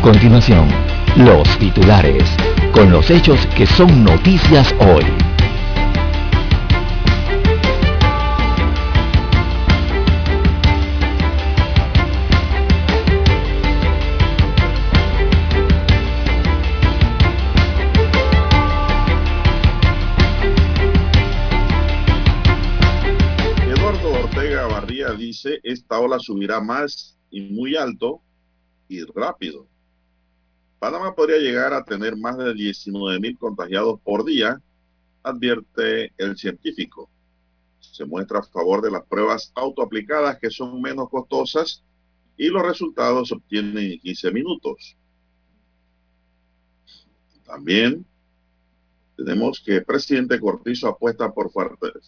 A continuación, los titulares, con los hechos que son noticias hoy. dice, esta ola subirá más y muy alto y rápido. Panamá podría llegar a tener más de 19 mil contagiados por día, advierte el científico. Se muestra a favor de las pruebas autoaplicadas que son menos costosas y los resultados se obtienen en 15 minutos. También tenemos que el presidente Cortizo apuesta por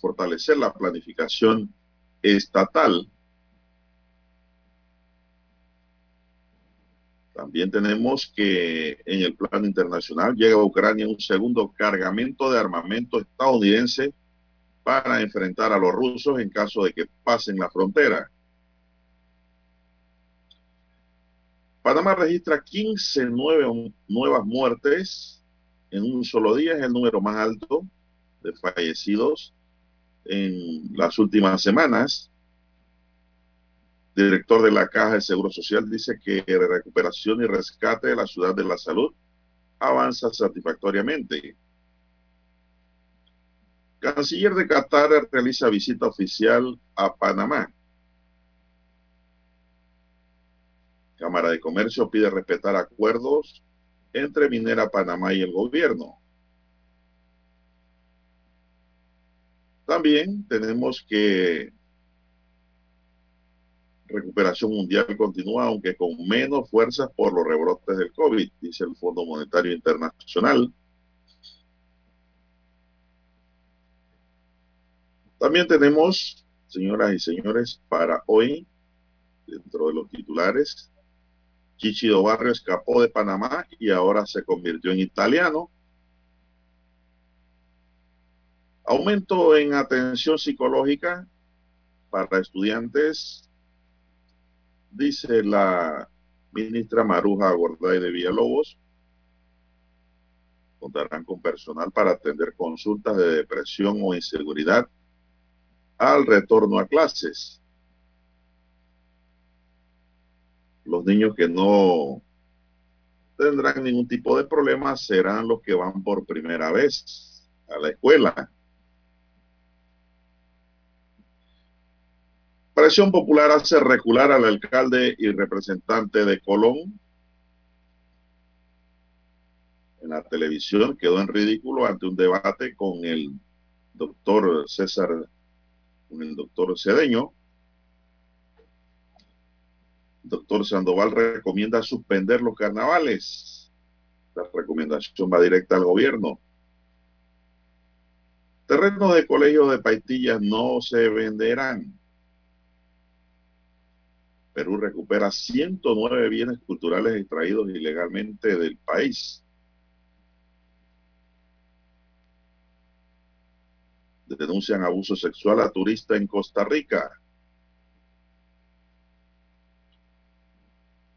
fortalecer la planificación estatal. También tenemos que en el plano internacional llega a Ucrania un segundo cargamento de armamento estadounidense para enfrentar a los rusos en caso de que pasen la frontera. Panamá registra 15 nuevas muertes en un solo día, es el número más alto de fallecidos en las últimas semanas. Director de la Caja de Seguro Social dice que la recuperación y rescate de la ciudad de la salud avanza satisfactoriamente. Canciller de Qatar realiza visita oficial a Panamá. Cámara de Comercio pide respetar acuerdos entre Minera Panamá y el gobierno. También tenemos que recuperación mundial continúa, aunque con menos fuerzas por los rebrotes del COVID, dice el Fondo Monetario Internacional. También tenemos, señoras y señores, para hoy, dentro de los titulares, Chichido Barrio escapó de Panamá y ahora se convirtió en italiano. Aumento en atención psicológica para estudiantes, dice la ministra Maruja Gorday de Villalobos. Contarán con personal para atender consultas de depresión o inseguridad al retorno a clases. Los niños que no tendrán ningún tipo de problema serán los que van por primera vez a la escuela. Presión popular hace recular al alcalde y representante de Colón. En la televisión quedó en ridículo ante un debate con el doctor César, con el doctor Cedeño. El doctor Sandoval recomienda suspender los carnavales. La recomendación va directa al gobierno. Terrenos de colegios de Paitillas no se venderán. Perú recupera 109 bienes culturales extraídos ilegalmente del país. Denuncian abuso sexual a turista en Costa Rica.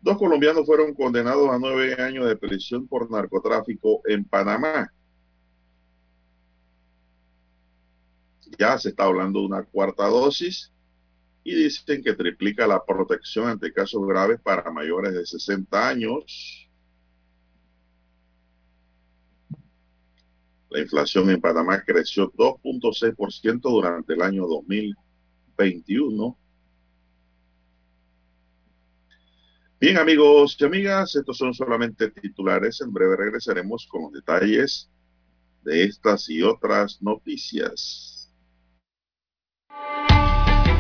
Dos colombianos fueron condenados a nueve años de prisión por narcotráfico en Panamá. Ya se está hablando de una cuarta dosis y dicen que triplica la protección ante casos graves para mayores de 60 años. La inflación en Panamá creció 2.6% durante el año 2021. Bien amigos y amigas, estos son solamente titulares. En breve regresaremos con los detalles de estas y otras noticias.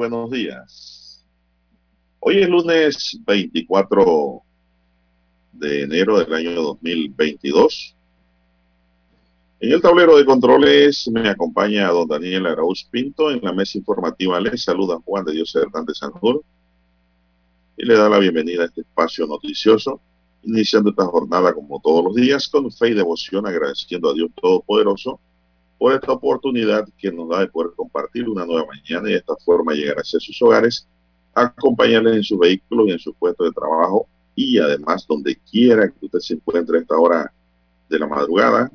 Buenos días. Hoy es lunes 24 de enero del año 2022. En el tablero de controles me acompaña don Daniel Arauz Pinto. En la mesa informativa le saluda Juan de Dios Hernández Sanjur y le da la bienvenida a este espacio noticioso, iniciando esta jornada como todos los días con fe y devoción, agradeciendo a Dios Todopoderoso por esta oportunidad que nos da de poder compartir una nueva mañana y de esta forma llegar hacia sus hogares, acompañarles en su vehículo y en su puesto de trabajo y además donde quiera que usted se encuentre a esta hora de la madrugada.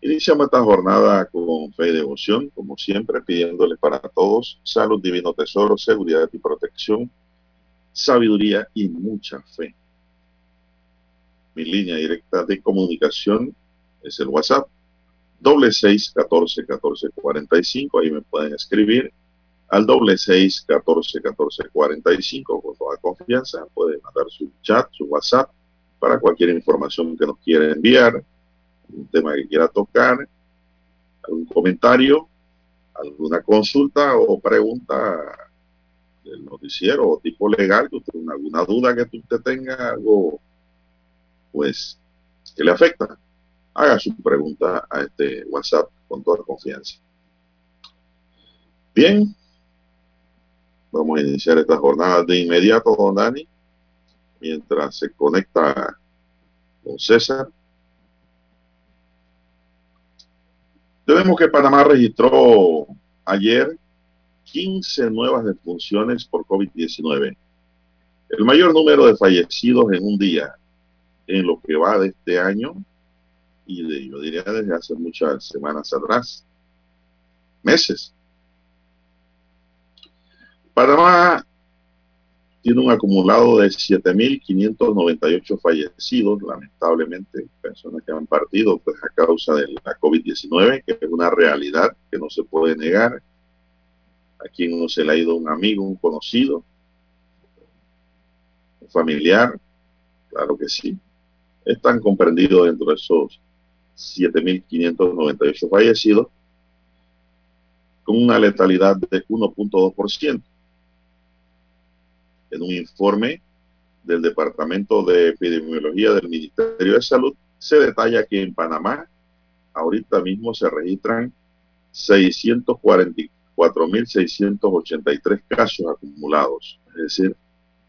Iniciamos esta jornada con fe y devoción, como siempre, pidiéndole para todos salud, divino tesoro, seguridad y protección, sabiduría y mucha fe. Mi línea directa de comunicación es el WhatsApp doble seis catorce catorce cuarenta y cinco ahí me pueden escribir al doble seis catorce catorce cuarenta y cinco con toda confianza pueden mandar su chat su whatsapp para cualquier información que nos quiera enviar un tema que quiera tocar algún comentario alguna consulta o pregunta del noticiero o tipo legal que usted alguna duda que usted tenga algo pues que le afecta haga su pregunta a este WhatsApp con toda confianza. Bien, vamos a iniciar esta jornada de inmediato, don Dani, mientras se conecta con César. Tenemos que Panamá registró ayer 15 nuevas defunciones por COVID-19, el mayor número de fallecidos en un día en lo que va de este año y de, yo diría desde hace muchas semanas atrás, meses. Panamá tiene un acumulado de 7.598 fallecidos, lamentablemente, personas que han partido pues, a causa de la COVID-19, que es una realidad que no se puede negar. A quien no se le ha ido un amigo, un conocido, un familiar, claro que sí. Están comprendidos dentro de esos 7.598 fallecidos, con una letalidad de 1.2%. En un informe del Departamento de Epidemiología del Ministerio de Salud, se detalla que en Panamá ahorita mismo se registran 644.683 casos acumulados, es decir,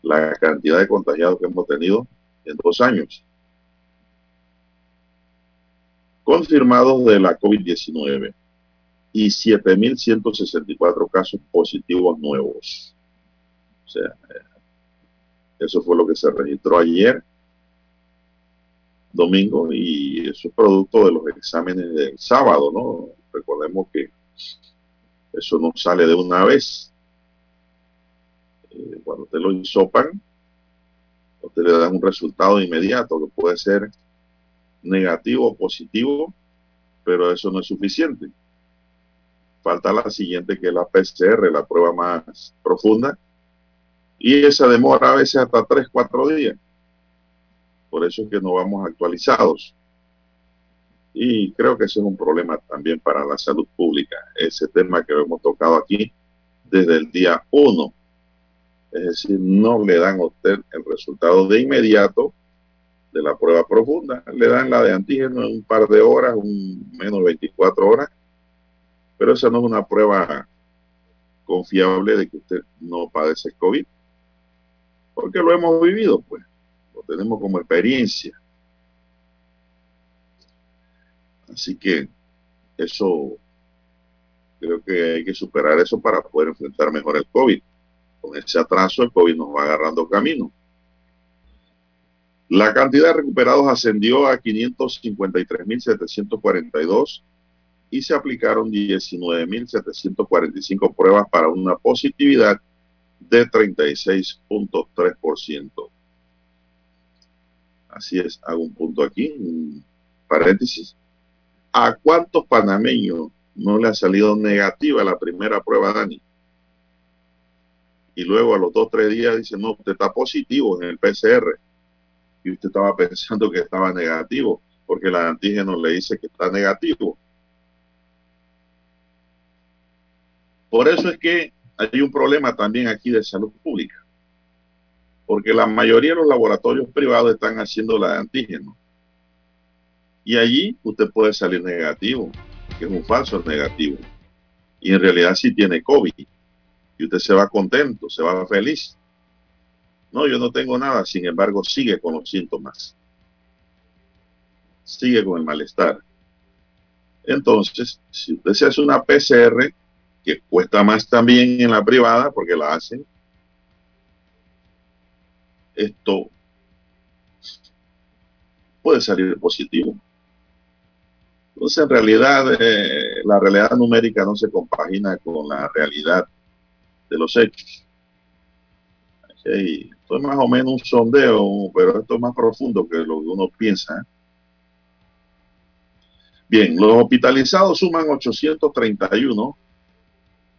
la cantidad de contagiados que hemos tenido en dos años confirmados de la COVID-19 y 7.164 casos positivos nuevos. O sea, eh, eso fue lo que se registró ayer, domingo, y eso es producto de los exámenes del sábado, ¿no? Recordemos que eso no sale de una vez. Eh, cuando te lo insopan, usted le dan un resultado inmediato que puede ser negativo o positivo, pero eso no es suficiente. Falta la siguiente, que es la PCR, la prueba más profunda, y esa demora a veces hasta 3, 4 días. Por eso es que no vamos actualizados. Y creo que ese es un problema también para la salud pública, ese tema que hemos tocado aquí desde el día 1. Es decir, no le dan a usted el resultado de inmediato de la prueba profunda, le dan la de antígeno en un par de horas, un menos 24 horas, pero esa no es una prueba confiable de que usted no padece COVID, porque lo hemos vivido, pues, lo tenemos como experiencia. Así que eso, creo que hay que superar eso para poder enfrentar mejor el COVID. Con ese atraso el COVID nos va agarrando camino. La cantidad de recuperados ascendió a 553.742 y se aplicaron 19.745 pruebas para una positividad de 36.3%. Así es, hago un punto aquí, un paréntesis. ¿A cuántos panameños no le ha salido negativa la primera prueba, Dani? Y luego a los dos tres días dice, no, usted está positivo en el PCR. Y usted estaba pensando que estaba negativo, porque el antígeno le dice que está negativo. Por eso es que hay un problema también aquí de salud pública, porque la mayoría de los laboratorios privados están haciendo la de antígeno. Y allí usted puede salir negativo, que es un falso negativo. Y en realidad sí tiene COVID. Y usted se va contento, se va feliz. No, yo no tengo nada, sin embargo sigue con los síntomas. Sigue con el malestar. Entonces, si usted se hace una PCR, que cuesta más también en la privada porque la hacen. Esto puede salir positivo. Entonces, en realidad, eh, la realidad numérica no se compagina con la realidad de los hechos. Esto es más o menos un sondeo, pero esto es más profundo que lo que uno piensa. Bien, los hospitalizados suman 831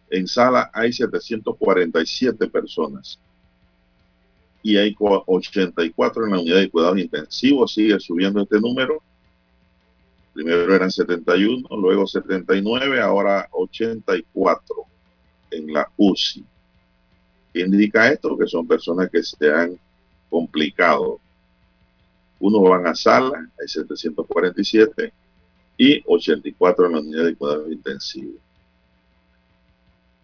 en sala hay 747 personas y hay 84 en la unidad de cuidados intensivos. Sigue subiendo este número. Primero eran 71, luego 79, ahora 84 en la UCI. ¿Qué indica esto? Que son personas que se han complicado. Uno van a sala, hay 747 y 84 en la unidad de cuidados intensivos.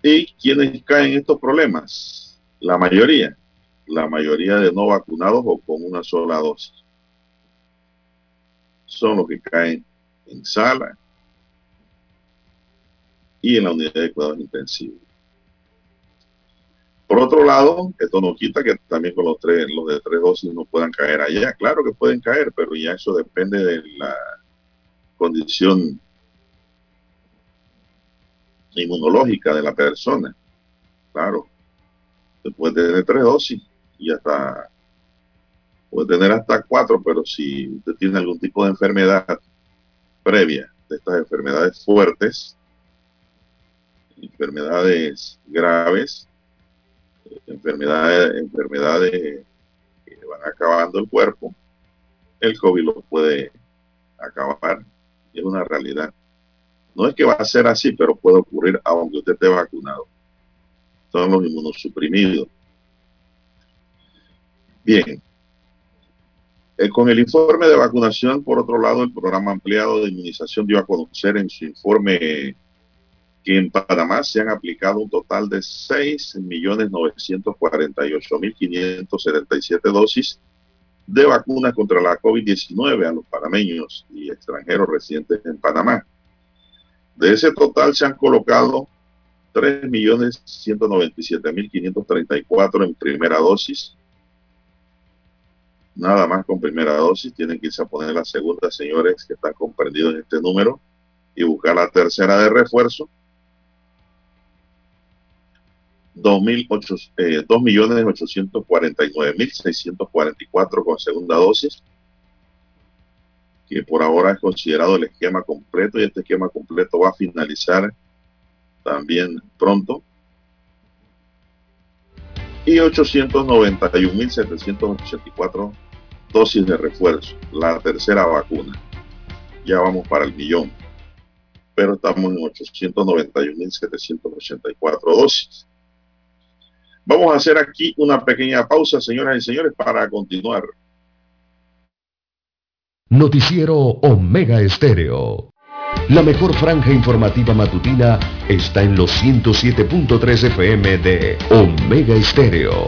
¿Y quiénes caen en estos problemas? La mayoría. La mayoría de no vacunados o con una sola dosis. Son los que caen en sala y en la unidad de cuidados intensivos. Por otro lado, esto no quita que también con los tres, los de tres dosis no puedan caer allá. Claro que pueden caer, pero ya eso depende de la condición inmunológica de la persona. Claro, se puede tener tres dosis y hasta puede tener hasta cuatro, pero si usted tiene algún tipo de enfermedad previa, de estas enfermedades fuertes, enfermedades graves, enfermedades, enfermedades que van acabando el cuerpo, el COVID lo puede acabar. Es una realidad. No es que va a ser así, pero puede ocurrir aunque usted esté vacunado. Son los inmunosuprimidos. Bien. Eh, con el informe de vacunación, por otro lado, el programa ampliado de inmunización dio a conocer en su informe que en Panamá se han aplicado un total de 6.948.577 dosis de vacunas contra la COVID-19 a los panameños y extranjeros residentes en Panamá. De ese total se han colocado 3.197.534 en primera dosis. Nada más con primera dosis. Tienen que irse a poner la segunda, señores, que están comprendidos en este número. Y buscar la tercera de refuerzo. 2.849.644 eh, con segunda dosis que por ahora es considerado el esquema completo y este esquema completo va a finalizar también pronto. Y 891.784 dosis de refuerzo, la tercera vacuna. ya vamos para el millón. Pero estamos en 891.784 dosis. Vamos a hacer aquí una pequeña pausa, señoras y señores, para continuar. Noticiero Omega Estéreo. La mejor franja informativa matutina está en los 107.3 FM de Omega Estéreo.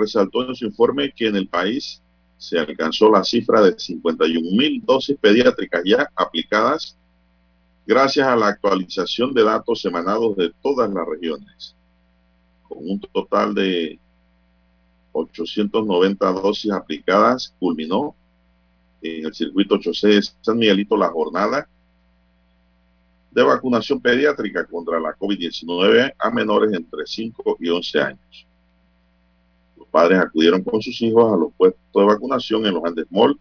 Resaltó en su informe que en el país se alcanzó la cifra de 51 mil dosis pediátricas ya aplicadas gracias a la actualización de datos emanados de todas las regiones, con un total de 890 dosis aplicadas, culminó en el circuito 8C de San Miguelito la jornada de vacunación pediátrica contra la COVID-19 a menores entre 5 y 11 años padres acudieron con sus hijos a los puestos de vacunación en los Andes Mall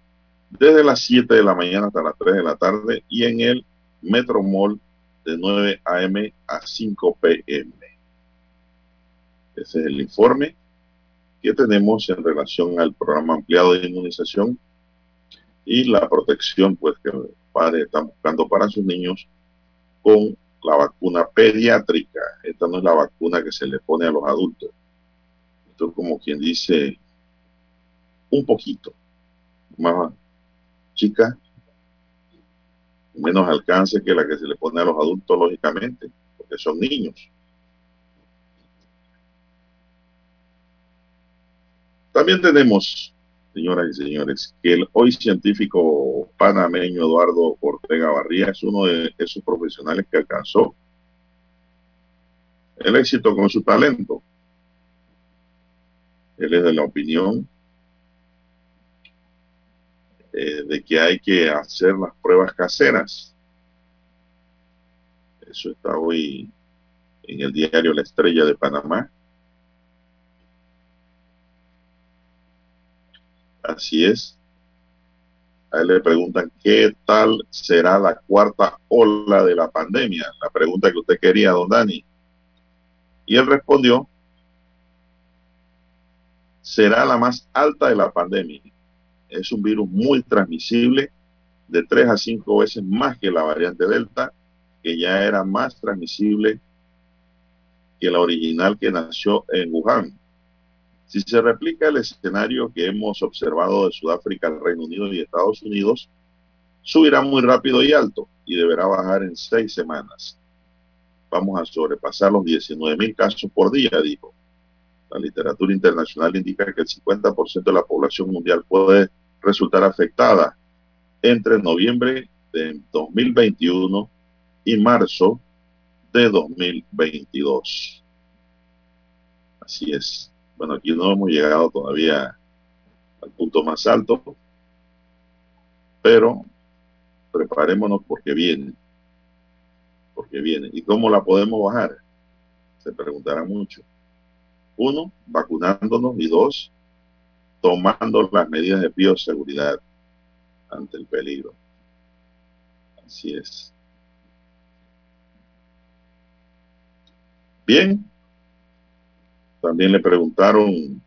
desde las 7 de la mañana hasta las 3 de la tarde y en el Metro Mall de 9 a.m. a 5 p.m. Ese es el informe que tenemos en relación al programa ampliado de inmunización y la protección pues que los padres están buscando para sus niños con la vacuna pediátrica. Esta no es la vacuna que se le pone a los adultos como quien dice un poquito más chica, menos alcance que la que se le pone a los adultos, lógicamente, porque son niños. También tenemos, señoras y señores, que el hoy científico panameño Eduardo Ortega Barría es uno de esos profesionales que alcanzó el éxito con su talento. Él es de la opinión eh, de que hay que hacer las pruebas caseras. Eso está hoy en el diario La Estrella de Panamá. Así es. A él le preguntan qué tal será la cuarta ola de la pandemia. La pregunta que usted quería, don Dani. Y él respondió será la más alta de la pandemia. Es un virus muy transmisible, de tres a cinco veces más que la variante Delta, que ya era más transmisible que la original que nació en Wuhan. Si se replica el escenario que hemos observado de Sudáfrica, el Reino Unido y Estados Unidos, subirá muy rápido y alto y deberá bajar en seis semanas. Vamos a sobrepasar los 19 mil casos por día, dijo. La literatura internacional indica que el 50% de la población mundial puede resultar afectada entre noviembre de 2021 y marzo de 2022. Así es. Bueno, aquí no hemos llegado todavía al punto más alto, pero preparémonos porque viene. Porque viene. ¿Y cómo la podemos bajar? Se preguntará mucho. Uno, vacunándonos y dos, tomando las medidas de bioseguridad ante el peligro. Así es. Bien. También le preguntaron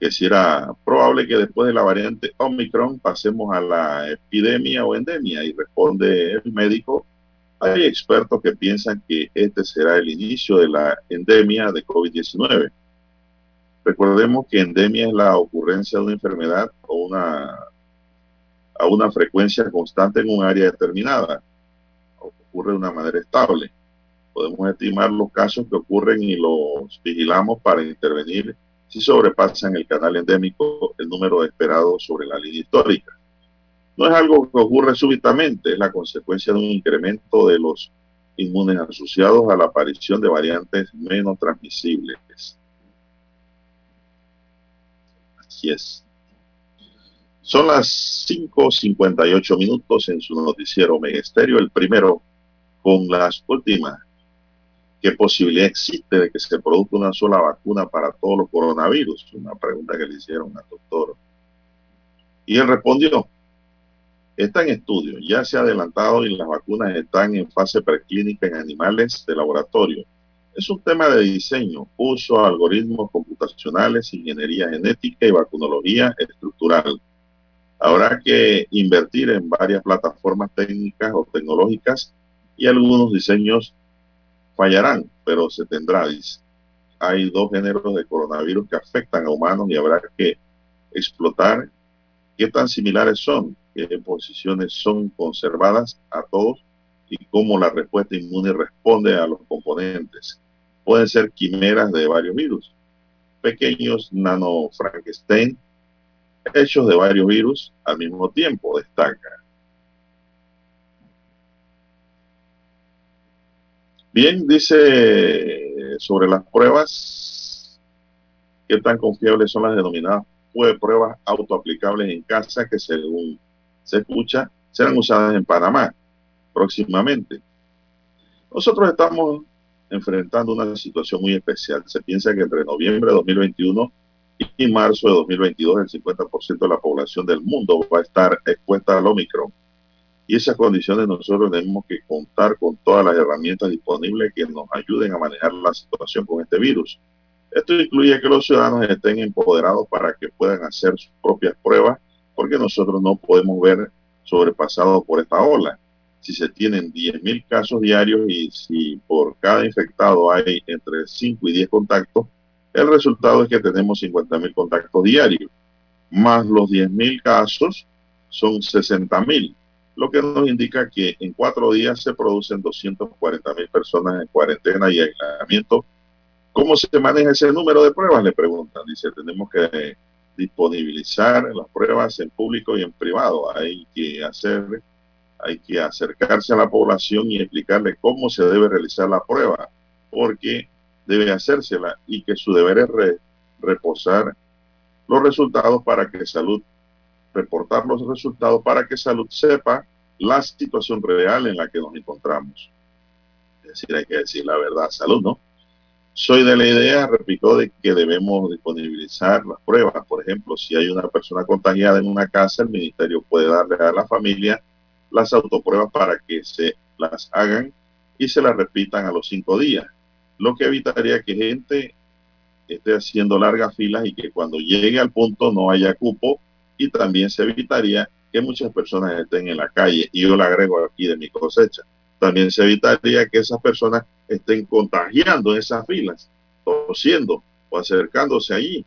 que si era probable que después de la variante Omicron pasemos a la epidemia o endemia y responde el médico, hay expertos que piensan que este será el inicio de la endemia de COVID-19. Recordemos que endemia es la ocurrencia de una enfermedad a una frecuencia constante en un área determinada. Ocurre de una manera estable. Podemos estimar los casos que ocurren y los vigilamos para intervenir si sobrepasan el canal endémico el número esperado sobre la línea histórica. No es algo que ocurre súbitamente, es la consecuencia de un incremento de los inmunes asociados a la aparición de variantes menos transmisibles. Así es. Son las 5.58 minutos en su noticiero Megesterio, el primero con las últimas ¿Qué posibilidad existe de que se produzca una sola vacuna para todos los coronavirus? Una pregunta que le hicieron al doctor. Y él respondió, está en estudio, ya se ha adelantado y las vacunas están en fase preclínica en animales de laboratorio. Es un tema de diseño, uso algoritmos computacionales, ingeniería genética y vacunología estructural. Habrá que invertir en varias plataformas técnicas o tecnológicas y algunos diseños fallarán, pero se tendrá. Hay dos géneros de coronavirus que afectan a humanos y habrá que explotar qué tan similares son, qué posiciones son conservadas a todos y cómo la respuesta inmune responde a los componentes. Pueden ser quimeras de varios virus, pequeños nano Frankenstein, hechos de varios virus al mismo tiempo, destaca. Bien, dice sobre las pruebas, qué tan confiables son las denominadas pruebas autoaplicables en casa que según se escucha serán usadas en Panamá próximamente. Nosotros estamos enfrentando una situación muy especial. Se piensa que entre noviembre de 2021 y marzo de 2022 el 50% de la población del mundo va a estar expuesta al Omicron y esas condiciones nosotros tenemos que contar con todas las herramientas disponibles que nos ayuden a manejar la situación con este virus. Esto incluye que los ciudadanos estén empoderados para que puedan hacer sus propias pruebas, porque nosotros no podemos ver sobrepasados por esta ola. Si se tienen 10.000 casos diarios y si por cada infectado hay entre 5 y 10 contactos, el resultado es que tenemos 50.000 contactos diarios, más los 10.000 casos son 60.000 lo que nos indica que en cuatro días se producen 240 mil personas en cuarentena y aislamiento. ¿Cómo se maneja ese número de pruebas? Le preguntan. Dice, tenemos que disponibilizar las pruebas en público y en privado. Hay que hacer, hay que acercarse a la población y explicarle cómo se debe realizar la prueba, porque debe hacérsela y que su deber es reposar los resultados para que salud reportar los resultados para que salud sepa la situación real en la que nos encontramos. Es decir, hay que decir la verdad, salud, ¿no? Soy de la idea, repito, de que debemos disponibilizar las pruebas. Por ejemplo, si hay una persona contagiada en una casa, el ministerio puede darle a la familia las autopruebas para que se las hagan y se las repitan a los cinco días, lo que evitaría que gente esté haciendo largas filas y que cuando llegue al punto no haya cupo y también se evitaría que muchas personas estén en la calle. Y yo le agrego aquí de mi cosecha. También se evitaría que esas personas estén contagiando esas filas, tosiendo o acercándose allí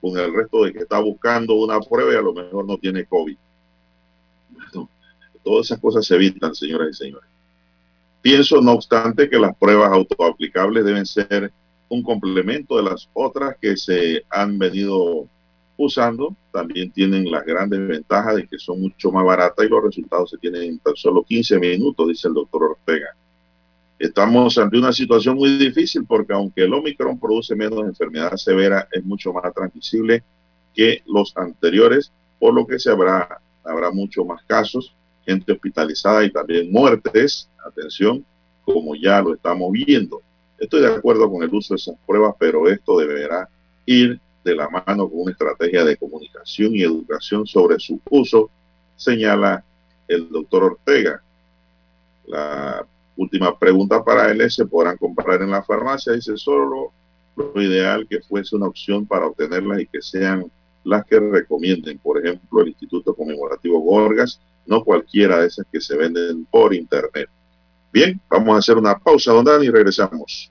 con el resto de que está buscando una prueba y a lo mejor no tiene COVID. todas esas cosas se evitan, señoras y señores. Pienso, no obstante, que las pruebas autoaplicables deben ser un complemento de las otras que se han venido usando. También tienen las grandes ventajas de que son mucho más baratas y los resultados se tienen en tan solo 15 minutos, dice el doctor Ortega. Estamos ante una situación muy difícil porque aunque el Omicron produce menos enfermedad severa, es mucho más transmisible que los anteriores, por lo que se habrá, habrá mucho más casos, gente hospitalizada y también muertes, atención, como ya lo estamos viendo. Estoy de acuerdo con el uso de esas pruebas, pero esto deberá ir de la mano con una estrategia de comunicación y educación sobre su uso, señala el doctor Ortega. La última pregunta para él ¿se podrán comprar en la farmacia? Dice, solo lo ideal que fuese una opción para obtenerlas y que sean las que recomienden. Por ejemplo, el Instituto Conmemorativo Gorgas, no cualquiera de esas que se venden por Internet. Bien, vamos a hacer una pausa, don Dani, y regresamos.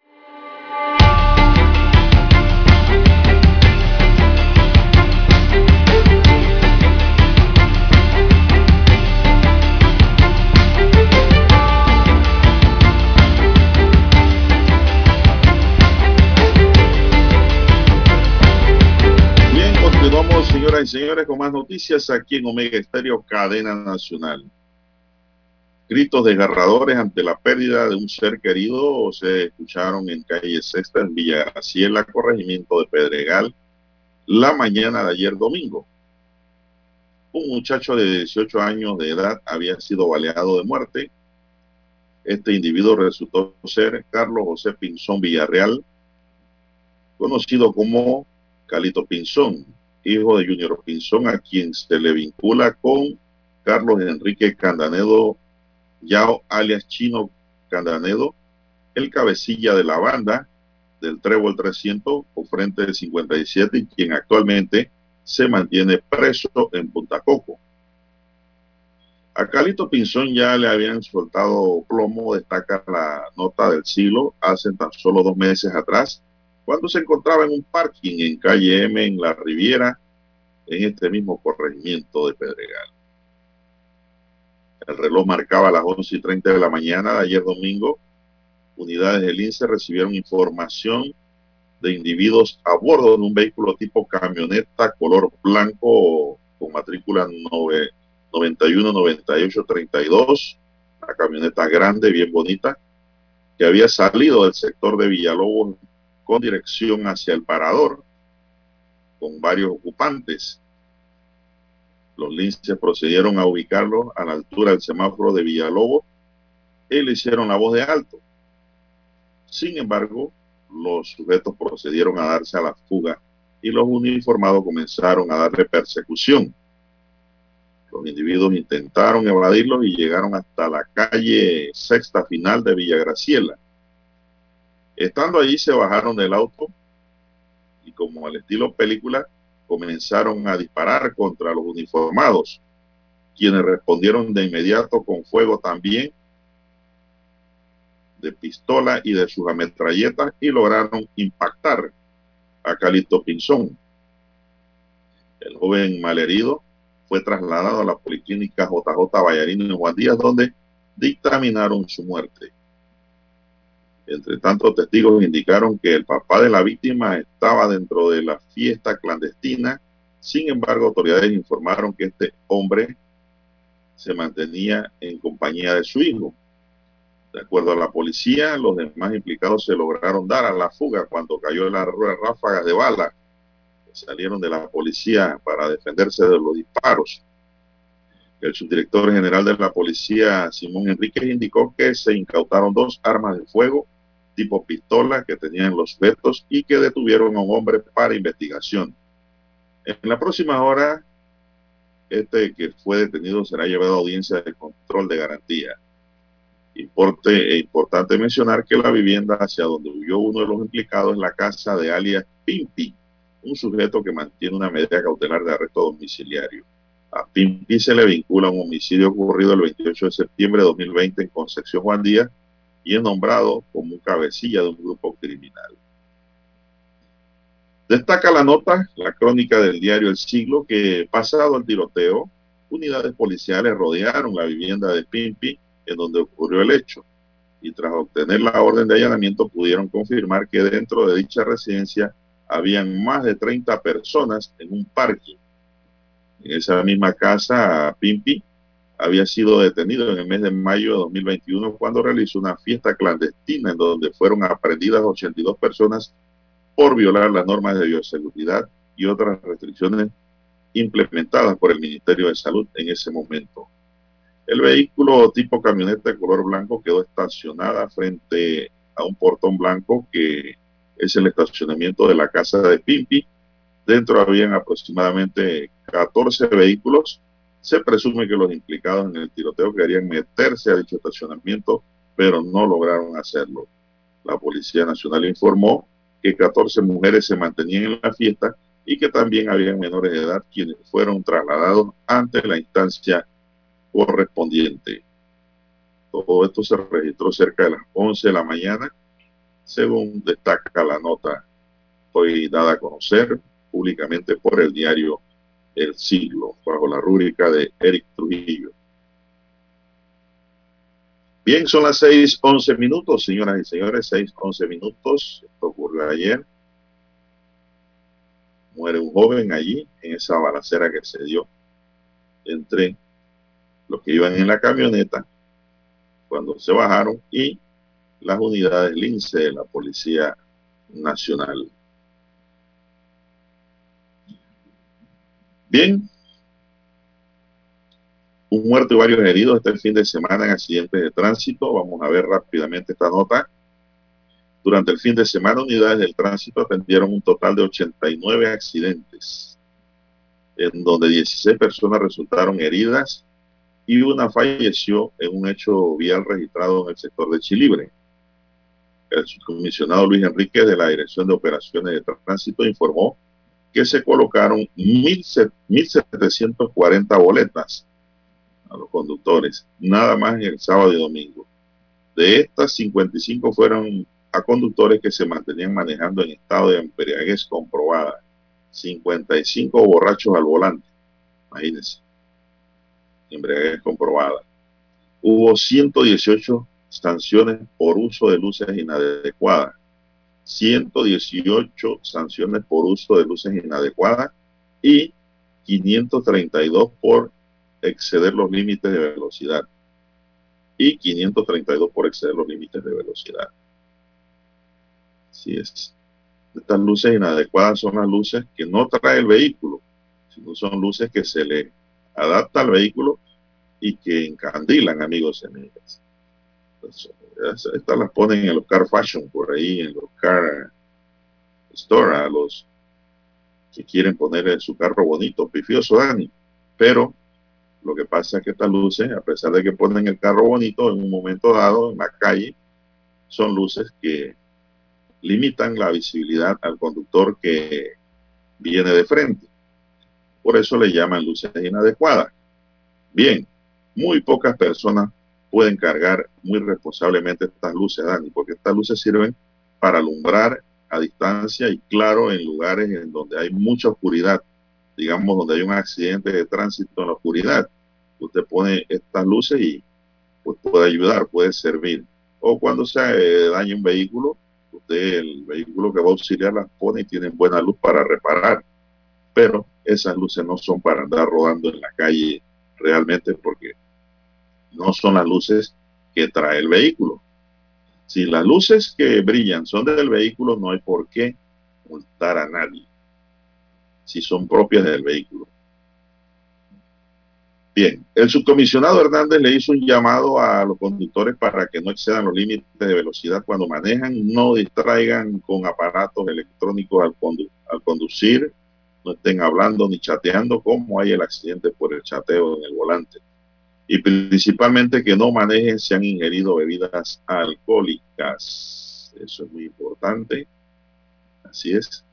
Más noticias aquí en Omega Estéreo, cadena nacional. Gritos desgarradores ante la pérdida de un ser querido se escucharon en calle Sexta, en Villa Graciela, corregimiento de Pedregal, la mañana de ayer domingo. Un muchacho de 18 años de edad había sido baleado de muerte. Este individuo resultó ser Carlos José Pinzón Villarreal, conocido como Calito Pinzón, hijo de Junior Pinzón, a quien se le vincula con Carlos Enrique Candanedo Yao, alias Chino Candanedo, el cabecilla de la banda del Trébol 300 o Frente de 57 y quien actualmente se mantiene preso en Punta Coco. A Calito Pinzón ya le habían soltado plomo, destaca la nota del siglo, hace tan solo dos meses atrás, cuando se encontraba en un parking en calle M en la Riviera, en este mismo corregimiento de Pedregal. El reloj marcaba las 11 y 30 de la mañana de ayer domingo. Unidades del INSE recibieron información de individuos a bordo de un vehículo tipo camioneta color blanco con matrícula 91 98 32, una camioneta grande, bien bonita, que había salido del sector de Villalobos con dirección hacia el parador, con varios ocupantes. Los linces procedieron a ubicarlo a la altura del semáforo de Villalobos y le hicieron la voz de alto. Sin embargo, los sujetos procedieron a darse a la fuga y los uniformados comenzaron a darle persecución. Los individuos intentaron evadirlos y llegaron hasta la calle sexta final de Villa Graciela. Estando allí se bajaron del auto y como al estilo película comenzaron a disparar contra los uniformados, quienes respondieron de inmediato con fuego también de pistola y de sus ametralletas y lograron impactar a Calito Pinzón. El joven malherido fue trasladado a la policlínica JJ Vallarino en Juan donde dictaminaron su muerte. Entre tanto, testigos indicaron que el papá de la víctima estaba dentro de la fiesta clandestina. Sin embargo, autoridades informaron que este hombre se mantenía en compañía de su hijo. De acuerdo a la policía, los demás implicados se lograron dar a la fuga cuando cayó las ráfagas de bala salieron de la policía para defenderse de los disparos. El subdirector general de la policía, Simón Enríquez, indicó que se incautaron dos armas de fuego tipo pistola que tenían los vetos y que detuvieron a un hombre para investigación. En la próxima hora, este que fue detenido será llevado a audiencia de control de garantía. Importe, e importante mencionar que la vivienda hacia donde huyó uno de los implicados es la casa de alias Pimpi, un sujeto que mantiene una medida cautelar de arresto domiciliario. A Pimpi se le vincula un homicidio ocurrido el 28 de septiembre de 2020 en Concepción Juan Díaz y es nombrado como cabecilla de un grupo criminal. Destaca la nota, la crónica del diario El Siglo, que pasado el tiroteo, unidades policiales rodearon la vivienda de Pimpi en donde ocurrió el hecho y tras obtener la orden de allanamiento pudieron confirmar que dentro de dicha residencia habían más de 30 personas en un parking. En esa misma casa, Pimpi había sido detenido en el mes de mayo de 2021 cuando realizó una fiesta clandestina en donde fueron aprendidas 82 personas por violar las normas de bioseguridad y otras restricciones implementadas por el Ministerio de Salud en ese momento. El vehículo tipo camioneta de color blanco quedó estacionada frente a un portón blanco que es el estacionamiento de la casa de Pimpi. Dentro habían aproximadamente 14 vehículos se presume que los implicados en el tiroteo querían meterse a dicho estacionamiento, pero no lograron hacerlo. La Policía Nacional informó que 14 mujeres se mantenían en la fiesta y que también habían menores de edad quienes fueron trasladados ante la instancia correspondiente. Todo esto se registró cerca de las 11 de la mañana, según destaca la nota hoy dada a conocer públicamente por el diario el siglo, bajo la rúbrica de Eric Trujillo. Bien, son las seis once minutos, señoras y señores, seis once minutos. Esto ocurrió ayer. Muere un joven allí en esa balacera que se dio entre los que iban en la camioneta cuando se bajaron y las unidades LINCE de la Policía Nacional. Bien, un muerto y varios heridos este fin de semana en accidentes de tránsito. Vamos a ver rápidamente esta nota. Durante el fin de semana, unidades del tránsito atendieron un total de 89 accidentes, en donde 16 personas resultaron heridas y una falleció en un hecho vial registrado en el sector de Chilibre. El subcomisionado Luis Enrique de la Dirección de Operaciones de Tránsito informó que se colocaron 1.740 boletas a los conductores, nada más el sábado y domingo. De estas, 55 fueron a conductores que se mantenían manejando en estado de embriaguez comprobada. 55 borrachos al volante. Imagínense. Embriaguez comprobada. Hubo 118 sanciones por uso de luces inadecuadas. 118 sanciones por uso de luces inadecuadas y 532 por exceder los límites de velocidad. Y 532 por exceder los límites de velocidad. Así es. Estas luces inadecuadas son las luces que no trae el vehículo, sino son luces que se le adapta al vehículo y que encandilan, amigos y amigas. Estas las ponen en los car fashion, por ahí, en los car store, a los que quieren poner su carro bonito, pifioso, Dani. Pero lo que pasa es que estas luces, a pesar de que ponen el carro bonito en un momento dado en la calle, son luces que limitan la visibilidad al conductor que viene de frente. Por eso le llaman luces inadecuadas. Bien, muy pocas personas pueden cargar muy responsablemente estas luces, Dani, porque estas luces sirven para alumbrar a distancia y claro en lugares en donde hay mucha oscuridad, digamos donde hay un accidente de tránsito en la oscuridad. Usted pone estas luces y pues, puede ayudar, puede servir. O cuando se eh, daña un vehículo, usted el vehículo que va a auxiliar las pone y tiene buena luz para reparar. Pero esas luces no son para andar rodando en la calle realmente porque no son las luces que trae el vehículo. Si las luces que brillan son del vehículo, no hay por qué multar a nadie. Si son propias del vehículo. Bien, el subcomisionado Hernández le hizo un llamado a los conductores para que no excedan los límites de velocidad cuando manejan, no distraigan con aparatos electrónicos al, al conducir, no estén hablando ni chateando como hay el accidente por el chateo en el volante y principalmente que no manejen si han ingerido bebidas alcohólicas. Eso es muy importante. Así es.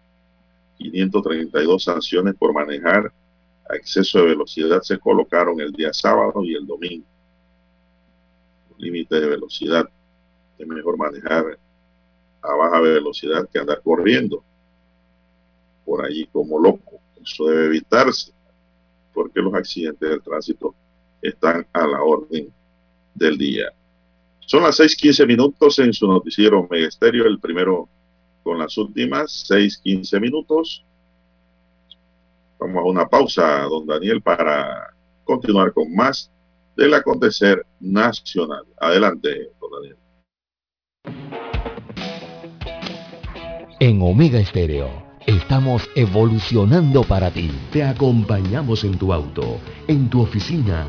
532 sanciones por manejar a exceso de velocidad se colocaron el día sábado y el domingo. Límite de velocidad. Es mejor manejar a baja velocidad que andar corriendo por allí como loco. Eso debe evitarse porque los accidentes del tránsito están a la orden del día. Son las 6:15 minutos en su noticiero Megesterio, el primero con las últimas 6:15 minutos. Vamos a una pausa, don Daniel, para continuar con más del acontecer nacional. Adelante, don Daniel. En Omega Estéreo estamos evolucionando para ti. Te acompañamos en tu auto, en tu oficina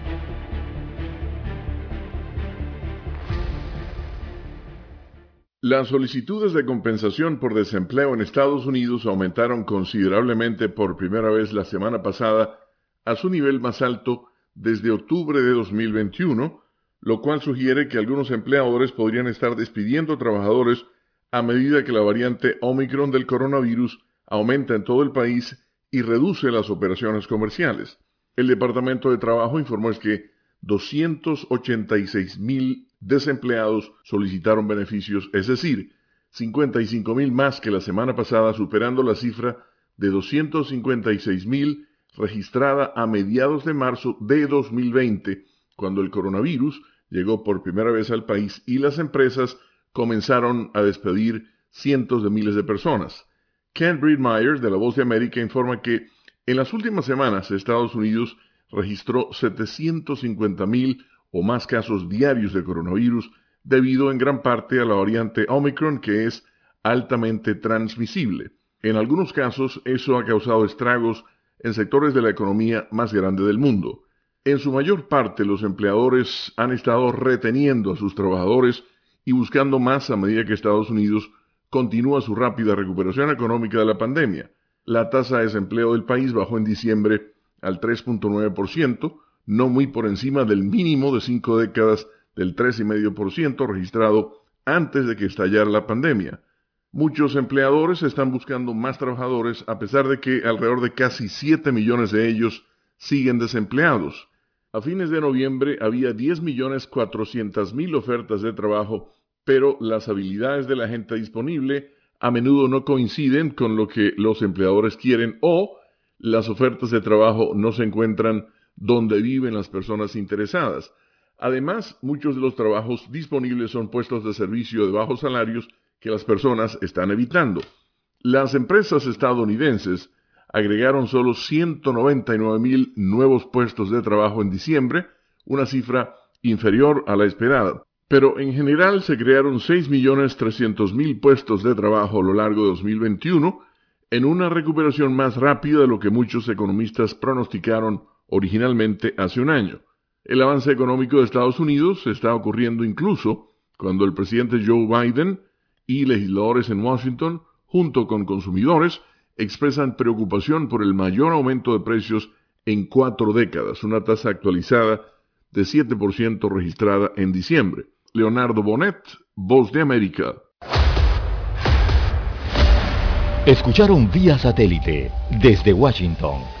Las solicitudes de compensación por desempleo en Estados Unidos aumentaron considerablemente por primera vez la semana pasada a su nivel más alto desde octubre de 2021, lo cual sugiere que algunos empleadores podrían estar despidiendo trabajadores a medida que la variante Omicron del coronavirus aumenta en todo el país y reduce las operaciones comerciales. El Departamento de Trabajo informó que 286 mil desempleados solicitaron beneficios, es decir, 55 mil más que la semana pasada, superando la cifra de 256 mil registrada a mediados de marzo de 2020, cuando el coronavirus llegó por primera vez al país y las empresas comenzaron a despedir cientos de miles de personas. Ken Breed Myers, de La Voz de América, informa que en las últimas semanas Estados Unidos registró 750 mil o más casos diarios de coronavirus debido en gran parte a la variante Omicron que es altamente transmisible. En algunos casos eso ha causado estragos en sectores de la economía más grande del mundo. En su mayor parte los empleadores han estado reteniendo a sus trabajadores y buscando más a medida que Estados Unidos continúa su rápida recuperación económica de la pandemia. La tasa de desempleo del país bajó en diciembre al 3.9%, no muy por encima del mínimo de cinco décadas del 3,5% registrado antes de que estallara la pandemia. Muchos empleadores están buscando más trabajadores a pesar de que alrededor de casi 7 millones de ellos siguen desempleados. A fines de noviembre había 10 millones 400 mil ofertas de trabajo, pero las habilidades de la gente disponible a menudo no coinciden con lo que los empleadores quieren o las ofertas de trabajo no se encuentran donde viven las personas interesadas. Además, muchos de los trabajos disponibles son puestos de servicio de bajos salarios que las personas están evitando. Las empresas estadounidenses agregaron solo 199 mil nuevos puestos de trabajo en diciembre, una cifra inferior a la esperada. Pero en general se crearon 6.300.000 puestos de trabajo a lo largo de 2021, en una recuperación más rápida de lo que muchos economistas pronosticaron originalmente hace un año. El avance económico de Estados Unidos está ocurriendo incluso cuando el presidente Joe Biden y legisladores en Washington, junto con consumidores, expresan preocupación por el mayor aumento de precios en cuatro décadas, una tasa actualizada de 7% registrada en diciembre. Leonardo Bonet, Voz de América. Escucharon vía satélite desde Washington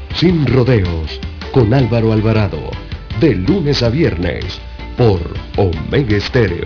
sin rodeos, con Álvaro Alvarado, de lunes a viernes, por Omega Estéreo.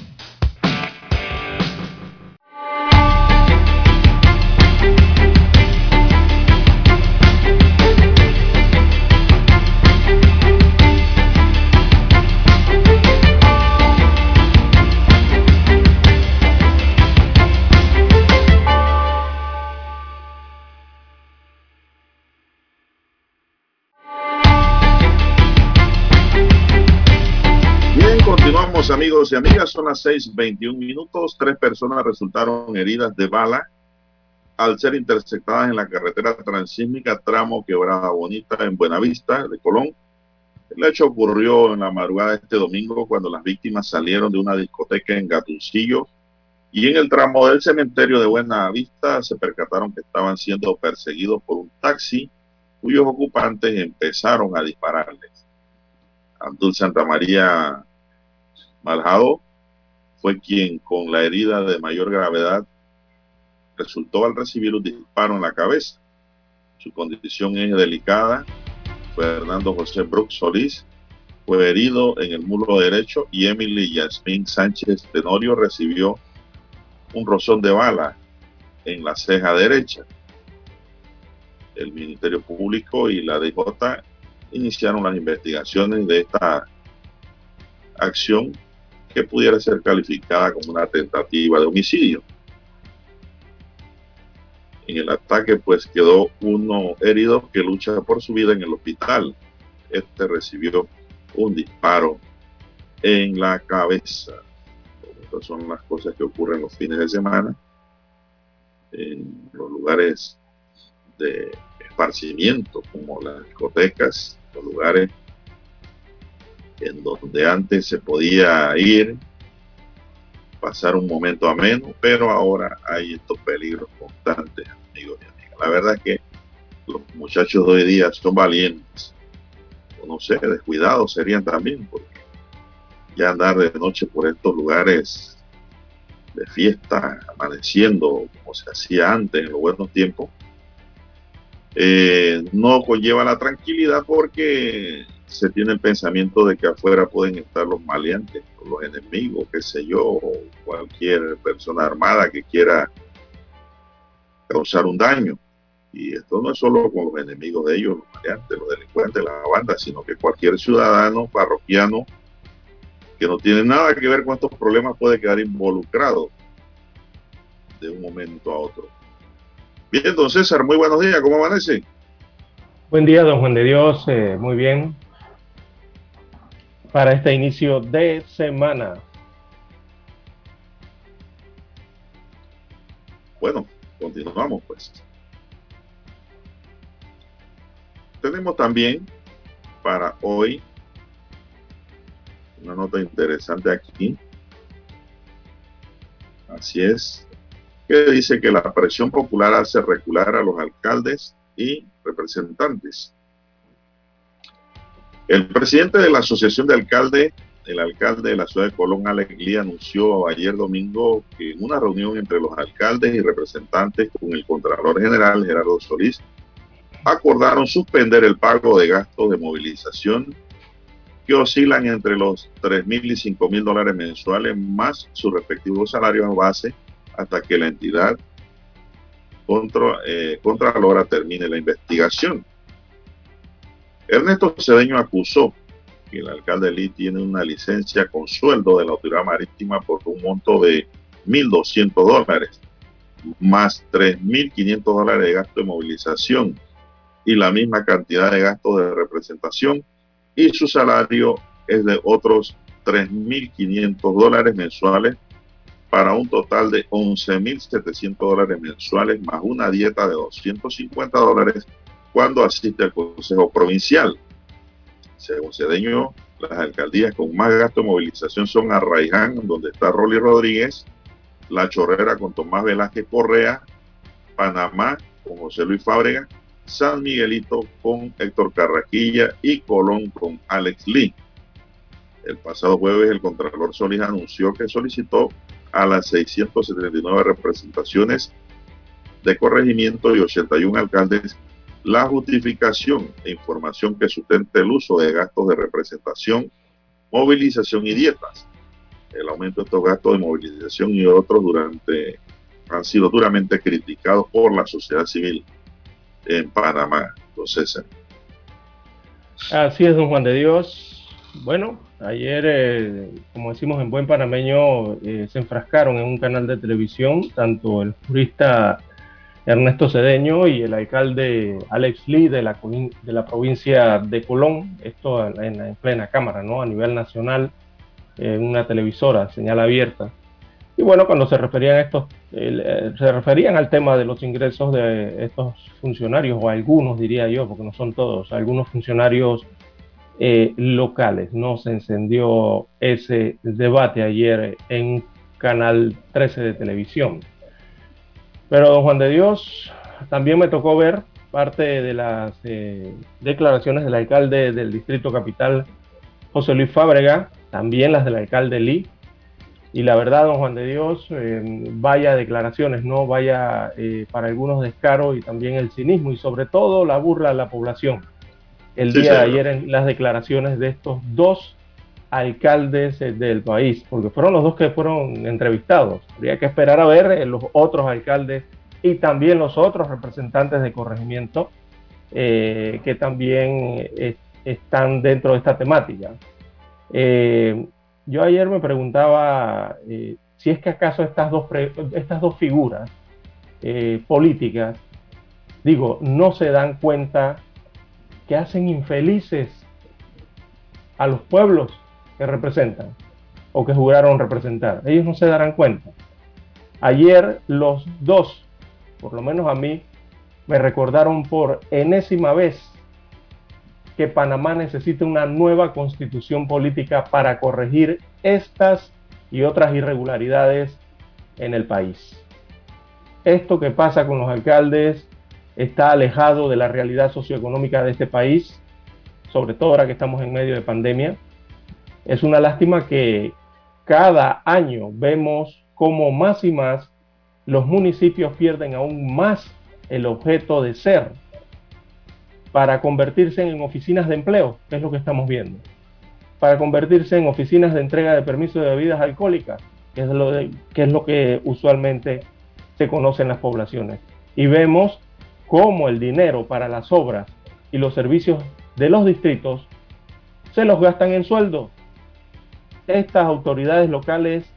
Amigos y amigas, son las 6:21 minutos. Tres personas resultaron heridas de bala al ser interceptadas en la carretera transísmica tramo Quebrada Bonita en Buenavista de Colón. El hecho ocurrió en la madrugada de este domingo cuando las víctimas salieron de una discoteca en Gatuncillo Y en el tramo del cementerio de Buena Vista se percataron que estaban siendo perseguidos por un taxi cuyos ocupantes empezaron a dispararles. Abdul Santa María Maljado fue quien con la herida de mayor gravedad resultó al recibir un disparo en la cabeza. Su condición es delicada. Fernando José Brooks Solís fue herido en el muslo derecho y Emily Yasmín Sánchez Tenorio recibió un rozón de bala en la ceja derecha. El Ministerio Público y la DJ iniciaron las investigaciones de esta acción que pudiera ser calificada como una tentativa de homicidio. En el ataque pues quedó uno herido que lucha por su vida en el hospital. Este recibió un disparo en la cabeza. Estas son las cosas que ocurren los fines de semana en los lugares de esparcimiento como las discotecas, los lugares en donde antes se podía ir, pasar un momento ameno, pero ahora hay estos peligros constantes, amigos y amigas. La verdad es que los muchachos de hoy día son valientes, o no sé, descuidados serían también, porque ya andar de noche por estos lugares de fiesta, amaneciendo como se hacía antes en los buenos tiempos, eh, no conlleva la tranquilidad porque se tiene el pensamiento de que afuera pueden estar los maleantes, los enemigos, qué sé yo, o cualquier persona armada que quiera causar un daño. Y esto no es solo con los enemigos de ellos, los maleantes, los delincuentes, la banda, sino que cualquier ciudadano parroquiano que no tiene nada que ver con estos problemas puede quedar involucrado de un momento a otro. Bien, don César, muy buenos días, ¿cómo amanece? Buen día, don Juan de Dios, eh, muy bien, para este inicio de semana. Bueno, continuamos pues. Tenemos también para hoy una nota interesante aquí. Así es, que dice que la presión popular hace recular a los alcaldes y representantes. El presidente de la Asociación de Alcaldes, el alcalde de la ciudad de Colón, Alex anunció ayer domingo que en una reunión entre los alcaldes y representantes con el Contralor General Gerardo Solís, acordaron suspender el pago de gastos de movilización que oscilan entre los 3 mil y 5 mil dólares mensuales más sus respectivos salarios base hasta que la entidad contra, eh, Contralora termine la investigación. Ernesto Cedeño acusó que el alcalde Lee tiene una licencia con sueldo de la autoridad marítima por un monto de 1.200 dólares, más 3.500 dólares de gasto de movilización y la misma cantidad de gastos de representación y su salario es de otros 3.500 dólares mensuales para un total de 11.700 dólares mensuales más una dieta de 250 dólares cuando asiste al Consejo Provincial. Según Cedeño, las alcaldías con más gasto de movilización son Arraiján, donde está Rolly Rodríguez, La Chorrera con Tomás Velázquez Correa, Panamá con José Luis Fábrega, San Miguelito con Héctor Carraquilla y Colón con Alex Lee. El pasado jueves el Contralor Solís anunció que solicitó a las 679 representaciones de corregimiento y 81 alcaldes la justificación e información que sustente el uso de gastos de representación, movilización y dietas. El aumento de estos gastos de movilización y otros durante han sido duramente criticados por la sociedad civil en Panamá, don César. Así es, don Juan de Dios. Bueno, ayer, eh, como decimos en buen panameño, eh, se enfrascaron en un canal de televisión, tanto el jurista Ernesto Cedeño y el alcalde Alex Lee de la, provincia de Colón, esto en, plena cámara, ¿no? A nivel nacional, en una televisora, señal abierta. Y bueno, cuando se referían a estos, eh, se referían al tema de los ingresos de estos funcionarios, o algunos diría yo, porque no son todos, algunos funcionarios eh, locales, ¿no? Se encendió ese debate ayer en canal 13 de televisión. Pero don Juan de Dios, también me tocó ver parte de las eh, declaraciones del alcalde del Distrito Capital, José Luis Fábrega, también las del alcalde Lee. Y la verdad, don Juan de Dios, eh, vaya declaraciones, ¿no? Vaya eh, para algunos descaro y también el cinismo y sobre todo la burla a la población. El día de ayer en las declaraciones de estos dos alcaldes del país, porque fueron los dos que fueron entrevistados. Habría que esperar a ver los otros alcaldes y también los otros representantes de corregimiento eh, que también están dentro de esta temática. Eh, yo ayer me preguntaba eh, si es que acaso estas dos, estas dos figuras políticas, digo, no se dan cuenta que hacen infelices a los pueblos representan o que juraron representar. Ellos no se darán cuenta. Ayer los dos por lo menos a mí, me recordaron por enésima vez que Panamá necesita una nueva constitución política para corregir estas y otras irregularidades en el país. Esto que pasa con los alcaldes está alejado de la realidad socioeconómica de este país, sobre todo ahora que estamos en medio de pandemia. Es una lástima que cada año vemos como más y más los municipios pierden aún más el objeto de ser para convertirse en oficinas de empleo, que es lo que estamos viendo, para convertirse en oficinas de entrega de permiso de bebidas alcohólicas, que es lo, que, es lo que usualmente se conoce en las poblaciones. Y vemos cómo el dinero para las obras y los servicios de los distritos se los gastan en sueldo. Estas autoridades locales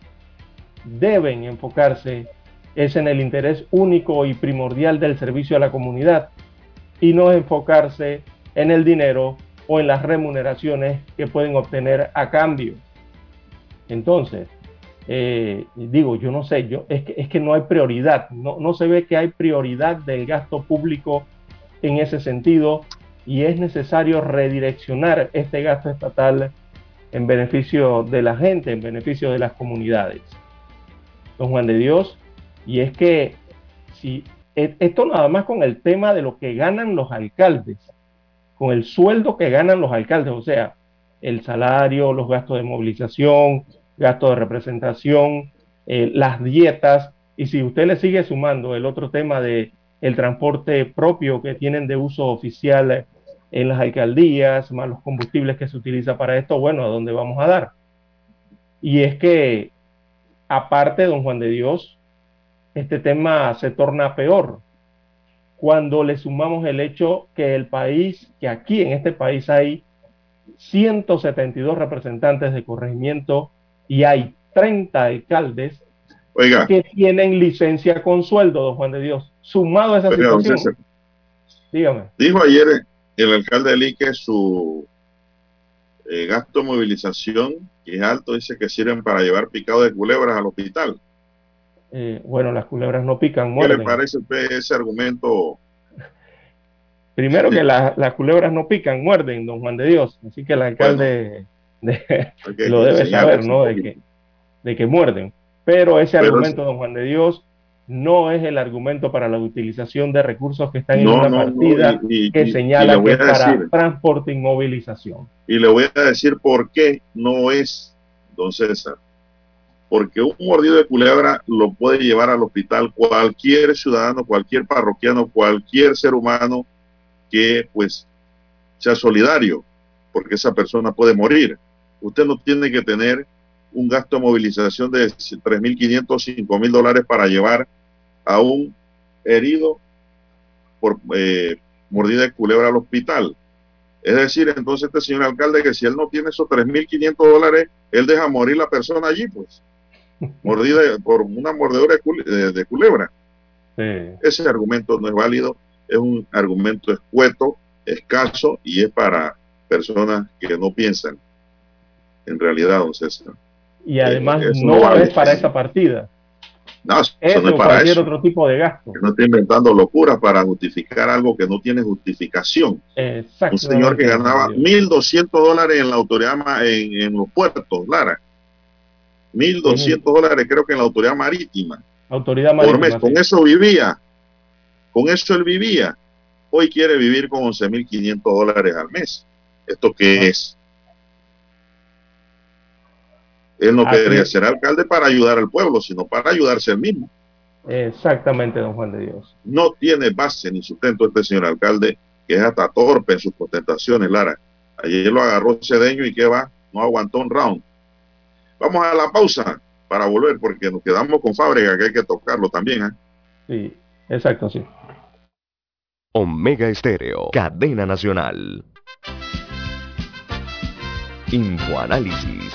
deben enfocarse en el interés único y primordial del servicio a la comunidad y no enfocarse en el dinero o en las remuneraciones que pueden obtener a cambio. Entonces, eh, digo, yo no sé, yo, es, que, es que no hay prioridad, no, no se ve que hay prioridad del gasto público en ese sentido y es necesario redireccionar este gasto estatal en beneficio de la gente, en beneficio de las comunidades. Don Juan de Dios, y es que si e, esto nada más con el tema de lo que ganan los alcaldes, con el sueldo que ganan los alcaldes, o sea, el salario, los gastos de movilización, gastos de representación, eh, las dietas, y si usted le sigue sumando el otro tema de el transporte propio que tienen de uso oficial en las alcaldías, más los combustibles que se utiliza para esto, bueno, ¿a dónde vamos a dar? Y es que, aparte, don Juan de Dios, este tema se torna peor cuando le sumamos el hecho que el país, que aquí en este país hay 172 representantes de corregimiento y hay 30 alcaldes que tienen licencia con sueldo, don Juan de Dios, sumado a esa situación. dígame. Dijo ayer el alcalde de Lee que su eh, gasto de movilización, que es alto, dice que sirven para llevar picado de culebras al hospital. Eh, bueno, las culebras no pican, muerden. ¿Qué le parece ese argumento? Primero que las culebras no pican, muerden, don Juan de Dios. Así que el alcalde lo debe saber, ¿no? De que, de que muerden. Pero ese argumento, don Juan de Dios, no es el argumento para la utilización de recursos que están en una partida que señala que es para transporte y movilización. Y le voy a decir por qué no es, don César porque un mordido de culebra lo puede llevar al hospital cualquier ciudadano, cualquier parroquiano, cualquier ser humano que pues sea solidario, porque esa persona puede morir. Usted no tiene que tener un gasto de movilización de 3.500, 5.000 dólares para llevar a un herido por eh, mordida de culebra al hospital. Es decir, entonces este señor alcalde que si él no tiene esos 3.500 dólares, él deja morir la persona allí, pues mordida por una mordedura de, culebra. Ese argumento no es válido, es un argumento escueto, escaso y es para personas que no piensan en realidad, don César. Y además eh, no, es para esa partida. No, eso no es para eso. otro tipo de gasto. No está inventando locuras para justificar algo que no tiene justificación. Un señor que ganaba 1.200 dólares en la autoridad en, en los puertos, Lara 1.200 dólares creo que en la autoridad marítima. Autoridad marítima. Por mes. Con eso vivía. Con eso él vivía. Hoy quiere vivir con 11.500 dólares al mes. ¿Esto qué es? Él no quería ser alcalde para ayudar al pueblo, sino para ayudarse él mismo. Exactamente, don Juan de Dios. No tiene base ni sustento este señor alcalde, que es hasta torpe en sus contestaciones, Lara. Ayer lo agarró Cedeño y que va, no aguantó un round. Vamos a la pausa para volver, porque nos quedamos con fábrica, que hay que tocarlo también. ¿eh? Sí, exacto, sí. Omega Estéreo, cadena nacional. Infoanálisis,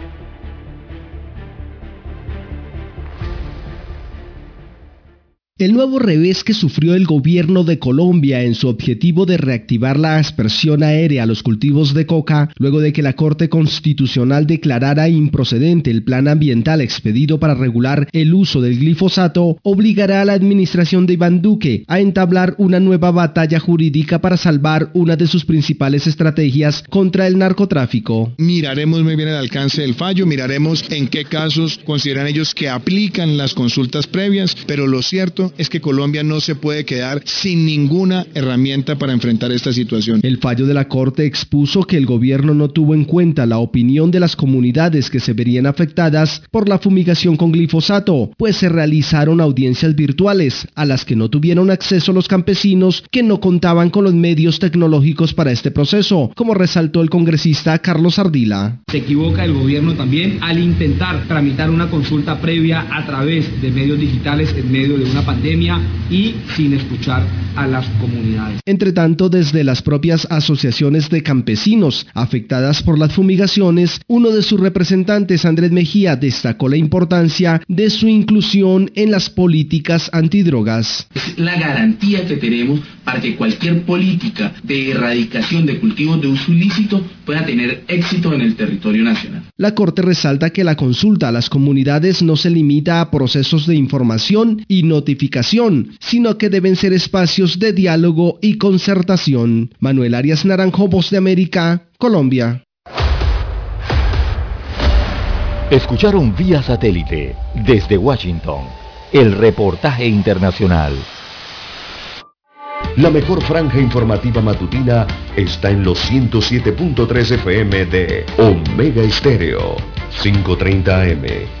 El nuevo revés que sufrió el gobierno de Colombia en su objetivo de reactivar la aspersión aérea a los cultivos de coca, luego de que la Corte Constitucional declarara improcedente el plan ambiental expedido para regular el uso del glifosato, obligará a la administración de Iván Duque a entablar una nueva batalla jurídica para salvar una de sus principales estrategias contra el narcotráfico. Miraremos muy bien el alcance del fallo, miraremos en qué casos consideran ellos que aplican las consultas previas, pero lo cierto es que Colombia no se puede quedar sin ninguna herramienta para enfrentar esta situación. El fallo de la Corte expuso que el gobierno no tuvo en cuenta la opinión de las comunidades que se verían afectadas por la fumigación con glifosato, pues se realizaron audiencias virtuales a las que no tuvieron acceso los campesinos que no contaban con los medios tecnológicos para este proceso, como resaltó el congresista Carlos Ardila. Se equivoca el gobierno también al intentar tramitar una consulta previa a través de medios digitales en medio de una pandemia y sin escuchar a las comunidades. Entre tanto, desde las propias asociaciones de campesinos afectadas por las fumigaciones, uno de sus representantes, Andrés Mejía, destacó la importancia de su inclusión en las políticas antidrogas. Es la garantía que tenemos para que cualquier política de erradicación de cultivos de uso ilícito pueda tener éxito en el territorio nacional. La Corte resalta que la consulta a las comunidades no se limita a procesos de información y notificación, sino que deben ser espacios de diálogo y concertación. Manuel Arias Naranjo, Voz de América, Colombia. Escucharon vía satélite desde Washington el reportaje internacional. La mejor franja informativa matutina está en los 107.3 FM de Omega Estéreo, 530 AM.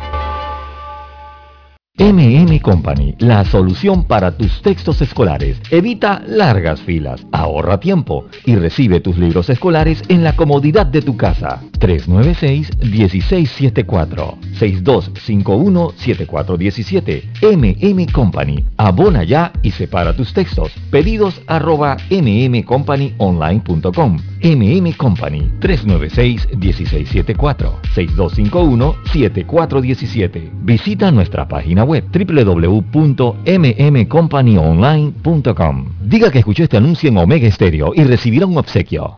MM Company, la solución para tus textos escolares. Evita largas filas, ahorra tiempo y recibe tus libros escolares en la comodidad de tu casa. 396-1674, 6251-7417. MM Company, abona ya y separa tus textos. Pedidos arroba mmcompanyonline.com. MM Company, 396-1674, 6251-7417. Visita nuestra página web www.mmcompanyonline.com. Diga que escuchó este anuncio en Omega Stereo y recibirá un obsequio.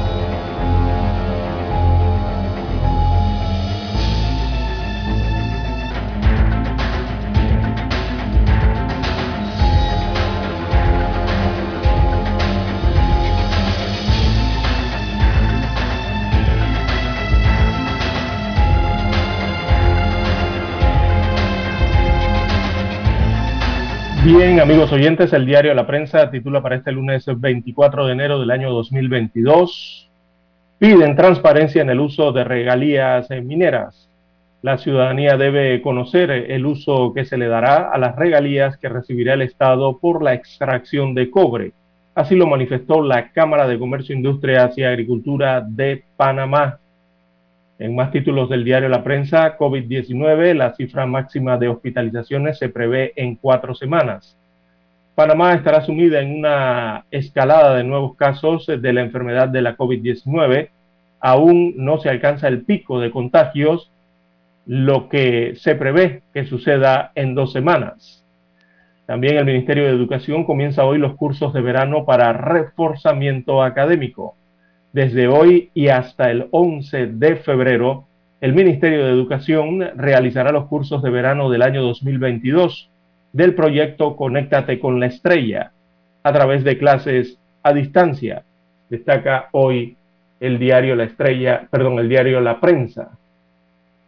Bien, amigos oyentes, el diario La Prensa titula para este lunes 24 de enero del año 2022. Piden transparencia en el uso de regalías mineras. La ciudadanía debe conocer el uso que se le dará a las regalías que recibirá el Estado por la extracción de cobre. Así lo manifestó la Cámara de Comercio, Industrias y Agricultura de Panamá. En más títulos del diario La Prensa, COVID-19, la cifra máxima de hospitalizaciones se prevé en cuatro semanas. Panamá estará sumida en una escalada de nuevos casos de la enfermedad de la COVID-19. Aún no se alcanza el pico de contagios, lo que se prevé que suceda en dos semanas. También el Ministerio de Educación comienza hoy los cursos de verano para reforzamiento académico. Desde hoy y hasta el 11 de febrero, el Ministerio de Educación realizará los cursos de verano del año 2022 del proyecto Conéctate con la Estrella a través de clases a distancia. Destaca hoy el diario La Estrella, perdón, el diario La Prensa.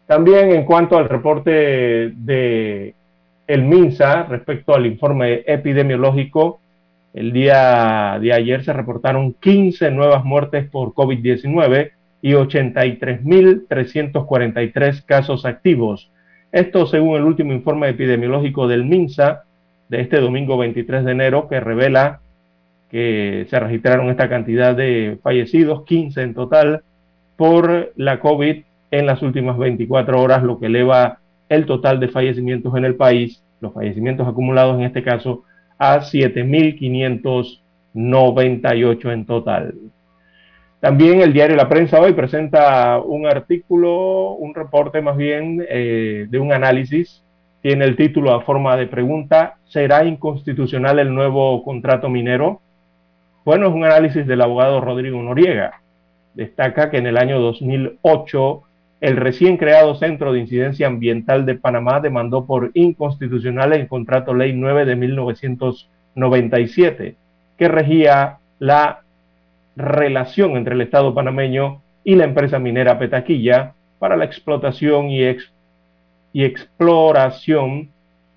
También en cuanto al reporte de el MINSA respecto al informe epidemiológico el día de ayer se reportaron 15 nuevas muertes por COVID-19 y 83.343 casos activos. Esto según el último informe epidemiológico del MINSA de este domingo 23 de enero que revela que se registraron esta cantidad de fallecidos, 15 en total, por la COVID en las últimas 24 horas, lo que eleva el total de fallecimientos en el país, los fallecimientos acumulados en este caso, a 7.598 en total. También el diario La Prensa hoy presenta un artículo, un reporte más bien eh, de un análisis. Tiene el título a forma de pregunta, ¿será inconstitucional el nuevo contrato minero? Bueno, es un análisis del abogado Rodrigo Noriega. Destaca que en el año 2008 el recién creado Centro de Incidencia Ambiental de Panamá demandó por inconstitucional el contrato Ley 9 de 1997, que regía la relación entre el Estado panameño y la empresa minera Petaquilla para la explotación y, exploración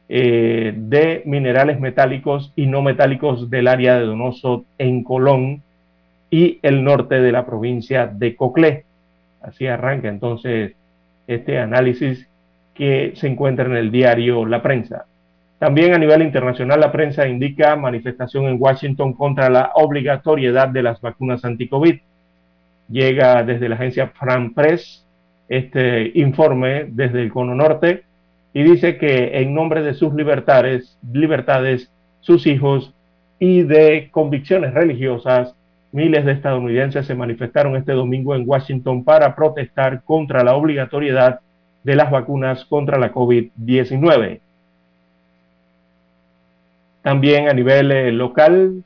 eh, de minerales metálicos y no metálicos del área de Donoso en Colón y el norte de la provincia de Coclé. Así arranca entonces este análisis que se encuentra en el diario La Prensa. También a nivel internacional, la prensa indica manifestación en Washington contra la obligatoriedad de las vacunas anti-COVID. Llega desde la agencia Fran Press este informe desde el Cono Norte y dice que en nombre de sus libertades, libertades, sus hijos y de convicciones religiosas, Miles de estadounidenses se manifestaron este domingo en Washington para protestar contra la obligatoriedad de las vacunas contra la COVID-19. También a nivel eh, local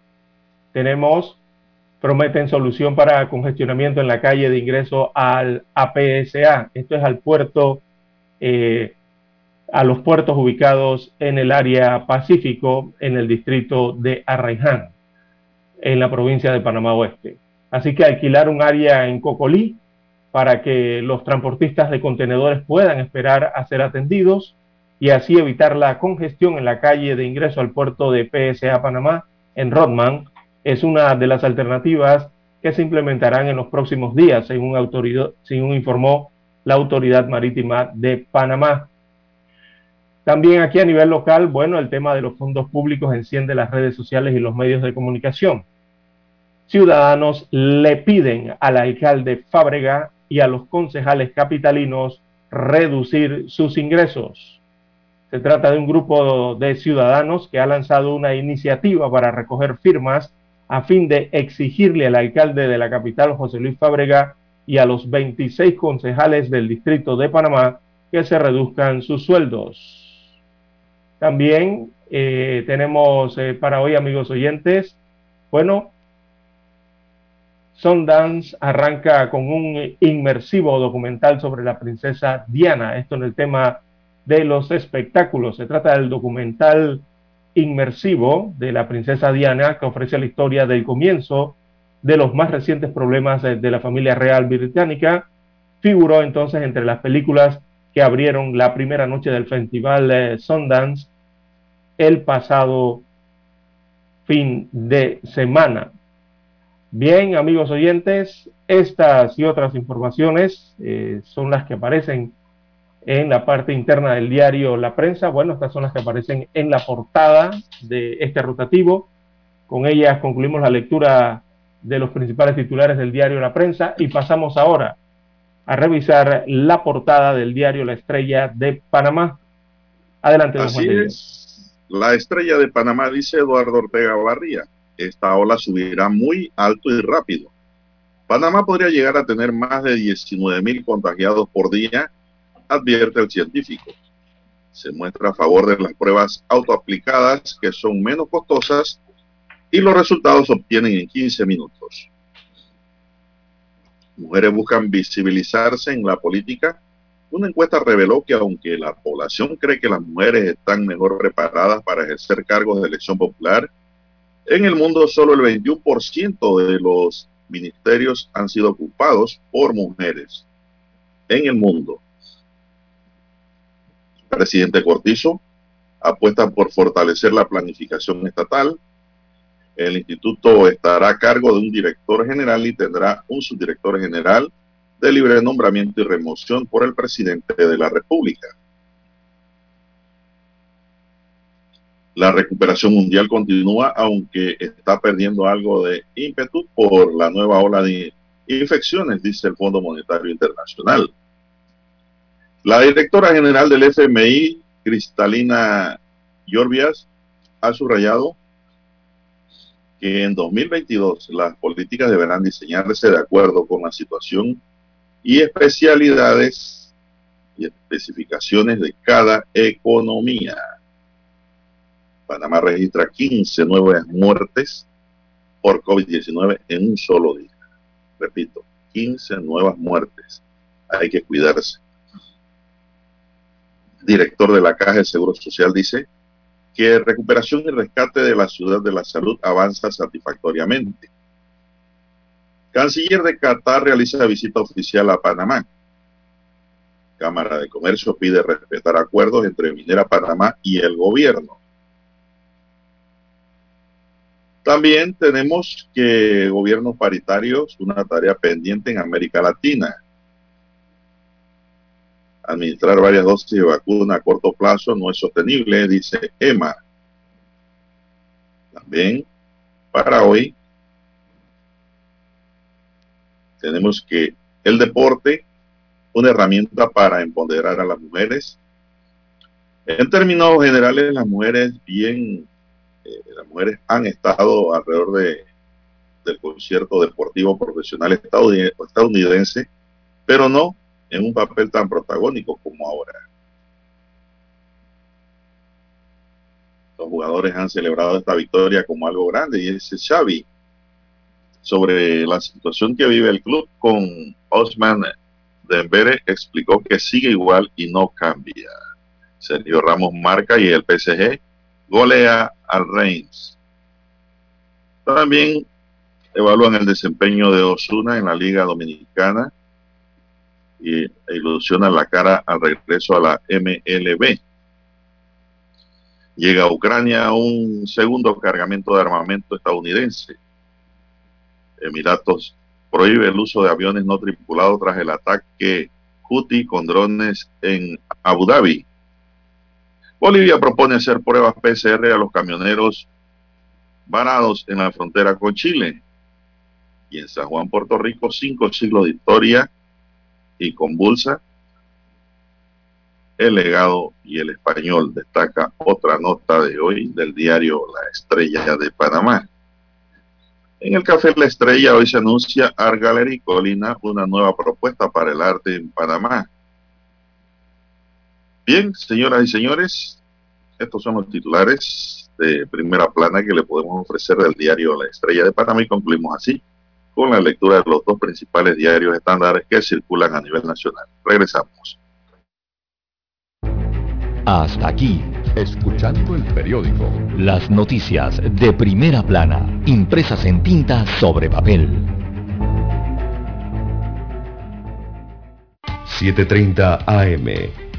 tenemos, prometen solución para congestionamiento en la calle de ingreso al APSA. Esto es al puerto, eh, a los puertos ubicados en el área Pacífico, en el distrito de Arraiján en la provincia de Panamá Oeste. Así que alquilar un área en Cocolí para que los transportistas de contenedores puedan esperar a ser atendidos y así evitar la congestión en la calle de ingreso al puerto de PSA Panamá en Rodman es una de las alternativas que se implementarán en los próximos días, según, según informó la Autoridad Marítima de Panamá. También aquí a nivel local, bueno, el tema de los fondos públicos enciende las redes sociales y los medios de comunicación. Ciudadanos le piden al alcalde Fábrega y a los concejales capitalinos reducir sus ingresos. Se trata de un grupo de ciudadanos que ha lanzado una iniciativa para recoger firmas a fin de exigirle al alcalde de la capital, José Luis Fábrega, y a los 26 concejales del distrito de Panamá que se reduzcan sus sueldos. También eh, tenemos eh, para hoy, amigos oyentes, bueno, Sundance arranca con un inmersivo documental sobre la princesa Diana, esto en el tema de los espectáculos. Se trata del documental inmersivo de la princesa Diana que ofrece la historia del comienzo de los más recientes problemas de, la familia real británica. Figuró entonces entre las películas que abrieron la primera noche del festival Sundance el pasado fin de semana. Bien, amigos oyentes, estas y otras informaciones eh, son las que aparecen en la parte interna del diario La Prensa. Bueno, estas son las que aparecen en la portada de este rotativo. Con ellas concluimos la lectura de los principales titulares del diario La Prensa y pasamos ahora a revisar la portada del diario La Estrella de Panamá. Adelante, don Así es. La Estrella de Panamá dice Eduardo Ortega Barría. Esta ola subirá muy alto y rápido. Panamá podría llegar a tener más de 19 mil contagiados por día, advierte el científico. Se muestra a favor de las pruebas autoaplicadas que son menos costosas y los resultados se obtienen en 15 minutos. Mujeres buscan visibilizarse en la política. Una encuesta reveló que aunque la población cree que las mujeres están mejor preparadas para ejercer cargos de elección popular, en el mundo solo el 21% de los ministerios han sido ocupados por mujeres. En el mundo. presidente Cortizo apuesta por fortalecer la planificación estatal, el instituto estará a cargo de un director general y tendrá un subdirector general de libre nombramiento y remoción por el presidente de la República. La recuperación mundial continúa, aunque está perdiendo algo de ímpetu por la nueva ola de infecciones, dice el Fondo Monetario Internacional. La directora general del FMI, Cristalina Yorbias, ha subrayado que en 2022 las políticas deberán diseñarse de acuerdo con la situación y especialidades y especificaciones de cada economía. Panamá registra 15 nuevas muertes por COVID-19 en un solo día. Repito, 15 nuevas muertes. Hay que cuidarse. director de la Caja de Seguro Social dice, que recuperación y rescate de la ciudad de la salud avanza satisfactoriamente. Canciller de Qatar realiza visita oficial a Panamá. Cámara de Comercio pide respetar acuerdos entre Minera Panamá y el gobierno. También tenemos que gobiernos paritarios, una tarea pendiente en América Latina administrar varias dosis de vacuna a corto plazo no es sostenible, dice EMA. También para hoy tenemos que el deporte, una herramienta para empoderar a las mujeres. En términos generales, las mujeres bien, eh, las mujeres han estado alrededor de, del concierto deportivo profesional estadounidense, pero no en un papel tan protagónico como ahora. Los jugadores han celebrado esta victoria como algo grande y ese Xavi sobre la situación que vive el club con Osman Dembele explicó que sigue igual y no cambia. Sergio Ramos marca y el PSG golea al Reims. También evalúan el desempeño de Osuna en la Liga Dominicana y ilusiona la cara al regreso a la MLB. Llega a Ucrania un segundo cargamento de armamento estadounidense. Emiratos prohíbe el uso de aviones no tripulados tras el ataque Houthi con drones en Abu Dhabi. Bolivia propone hacer pruebas PCR a los camioneros varados en la frontera con Chile. Y en San Juan, Puerto Rico, cinco siglos de historia y convulsa. El legado y el español destaca otra nota de hoy del diario La Estrella de Panamá. En el Café La Estrella hoy se anuncia Art Gallery Colina una nueva propuesta para el arte en Panamá. Bien, señoras y señores, estos son los titulares de primera plana que le podemos ofrecer del diario La Estrella de Panamá y concluimos así con la lectura de los dos principales diarios estándares que circulan a nivel nacional. Regresamos. Hasta aquí, escuchando el periódico. Las noticias de primera plana, impresas en tinta sobre papel. 7.30 AM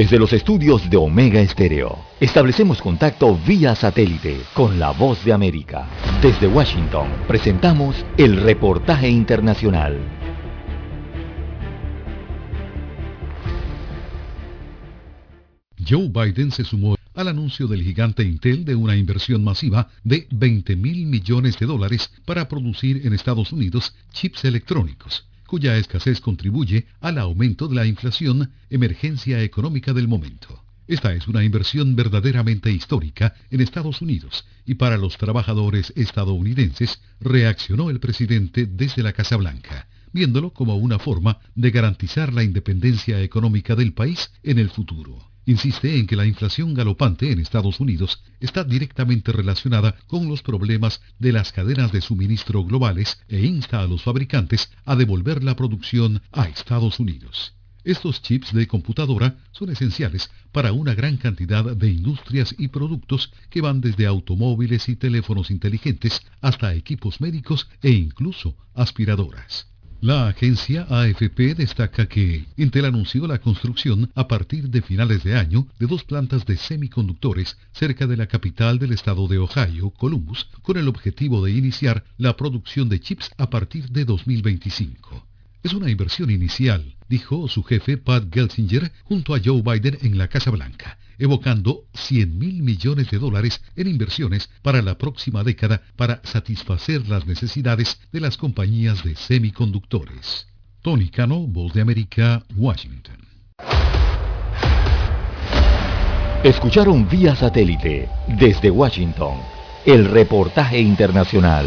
Desde los estudios de Omega Estéreo, establecemos contacto vía satélite con la voz de América. Desde Washington, presentamos el reportaje internacional. Joe Biden se sumó al anuncio del gigante Intel de una inversión masiva de 20 mil millones de dólares para producir en Estados Unidos chips electrónicos cuya escasez contribuye al aumento de la inflación, emergencia económica del momento. Esta es una inversión verdaderamente histórica en Estados Unidos y para los trabajadores estadounidenses, reaccionó el presidente desde la Casa Blanca, viéndolo como una forma de garantizar la independencia económica del país en el futuro insiste en que la inflación galopante en Estados Unidos está directamente relacionada con los problemas de las cadenas de suministro globales e insta a los fabricantes a devolver la producción a Estados Unidos. Estos chips de computadora son esenciales para una gran cantidad de industrias y productos que van desde automóviles y teléfonos inteligentes hasta equipos médicos e incluso aspiradoras. La agencia AFP destaca que Intel anunció la construcción a partir de finales de año de dos plantas de semiconductores cerca de la capital del estado de Ohio, Columbus, con el objetivo de iniciar la producción de chips a partir de 2025. Es una inversión inicial, dijo su jefe Pat Gelsinger junto a Joe Biden en la Casa Blanca evocando 100 mil millones de dólares en inversiones para la próxima década para satisfacer las necesidades de las compañías de semiconductores. Tony Cano, Voz de América, Washington. Escucharon vía satélite desde Washington el reportaje internacional.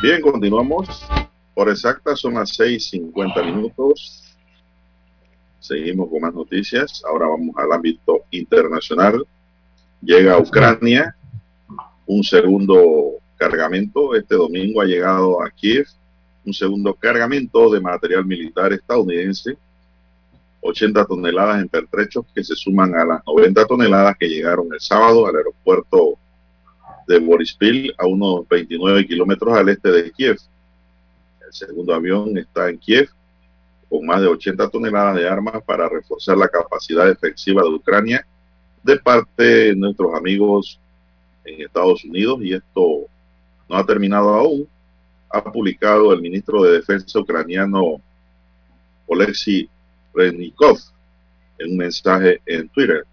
Bien, continuamos. Por exacta son las 6.50 minutos. Seguimos con más noticias. Ahora vamos al ámbito internacional. Llega a Ucrania un segundo cargamento. Este domingo ha llegado a Kiev un segundo cargamento de material militar estadounidense. 80 toneladas en pertrechos que se suman a las 90 toneladas que llegaron el sábado al aeropuerto de Borispil, a unos 29 kilómetros al este de Kiev. El segundo avión está en Kiev con más de 80 toneladas de armas para reforzar la capacidad defensiva de Ucrania de parte de nuestros amigos en Estados Unidos y esto no ha terminado aún. Ha publicado el ministro de Defensa ucraniano Oleksiy Reznikov en un mensaje en Twitter.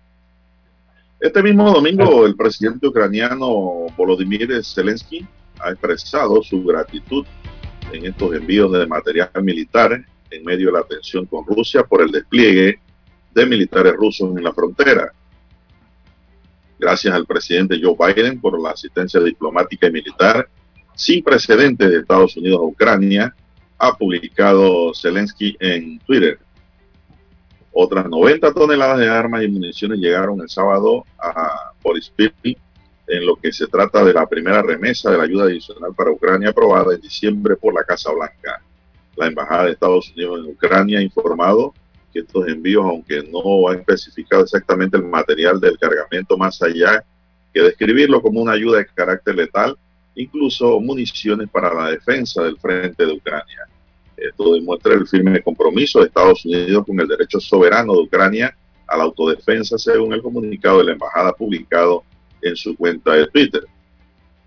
Este mismo domingo, el presidente ucraniano Volodymyr Zelensky ha expresado su gratitud en estos envíos de material militar en medio de la tensión con Rusia por el despliegue de militares rusos en la frontera. Gracias al presidente Joe Biden por la asistencia diplomática y militar sin precedentes de Estados Unidos a Ucrania, ha publicado Zelensky en Twitter. Otras 90 toneladas de armas y municiones llegaron el sábado a Boryspil en lo que se trata de la primera remesa de la ayuda adicional para Ucrania aprobada en diciembre por la Casa Blanca. La Embajada de Estados Unidos en Ucrania ha informado que estos envíos, aunque no ha especificado exactamente el material del cargamento más allá que describirlo como una ayuda de carácter letal, incluso municiones para la defensa del frente de Ucrania. Esto demuestra el firme compromiso de Estados Unidos con el derecho soberano de Ucrania a la autodefensa, según el comunicado de la embajada publicado en su cuenta de Twitter.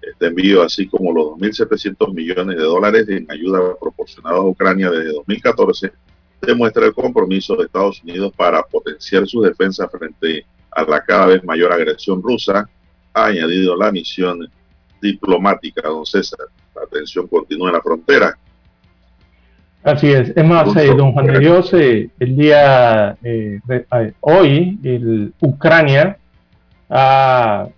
Este envío, así como los 2.700 millones de dólares en ayuda proporcionada a Ucrania desde 2014, demuestra el compromiso de Estados Unidos para potenciar su defensa frente a la cada vez mayor agresión rusa, ha añadido la misión diplomática, don César. La tensión continúa en la frontera. Así es. Es más, eh, don Juan de Dios, eh, el día eh, hoy, el, Ucrania ha,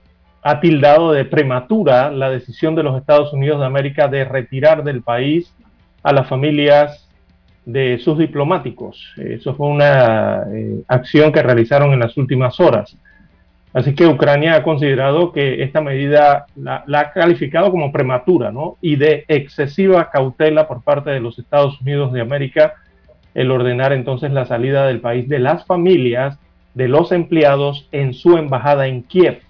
ha, tildado de prematura la decisión de los Estados Unidos de América de retirar del país a las familias de sus diplomáticos. Eso fue una acción que realizaron en las últimas horas. Así que Ucrania ha considerado que esta medida la, ha calificado como prematura ¿no? y de excesiva cautela por parte de los Estados Unidos de América el ordenar entonces la salida del país de las familias de los empleados en su embajada en Kiev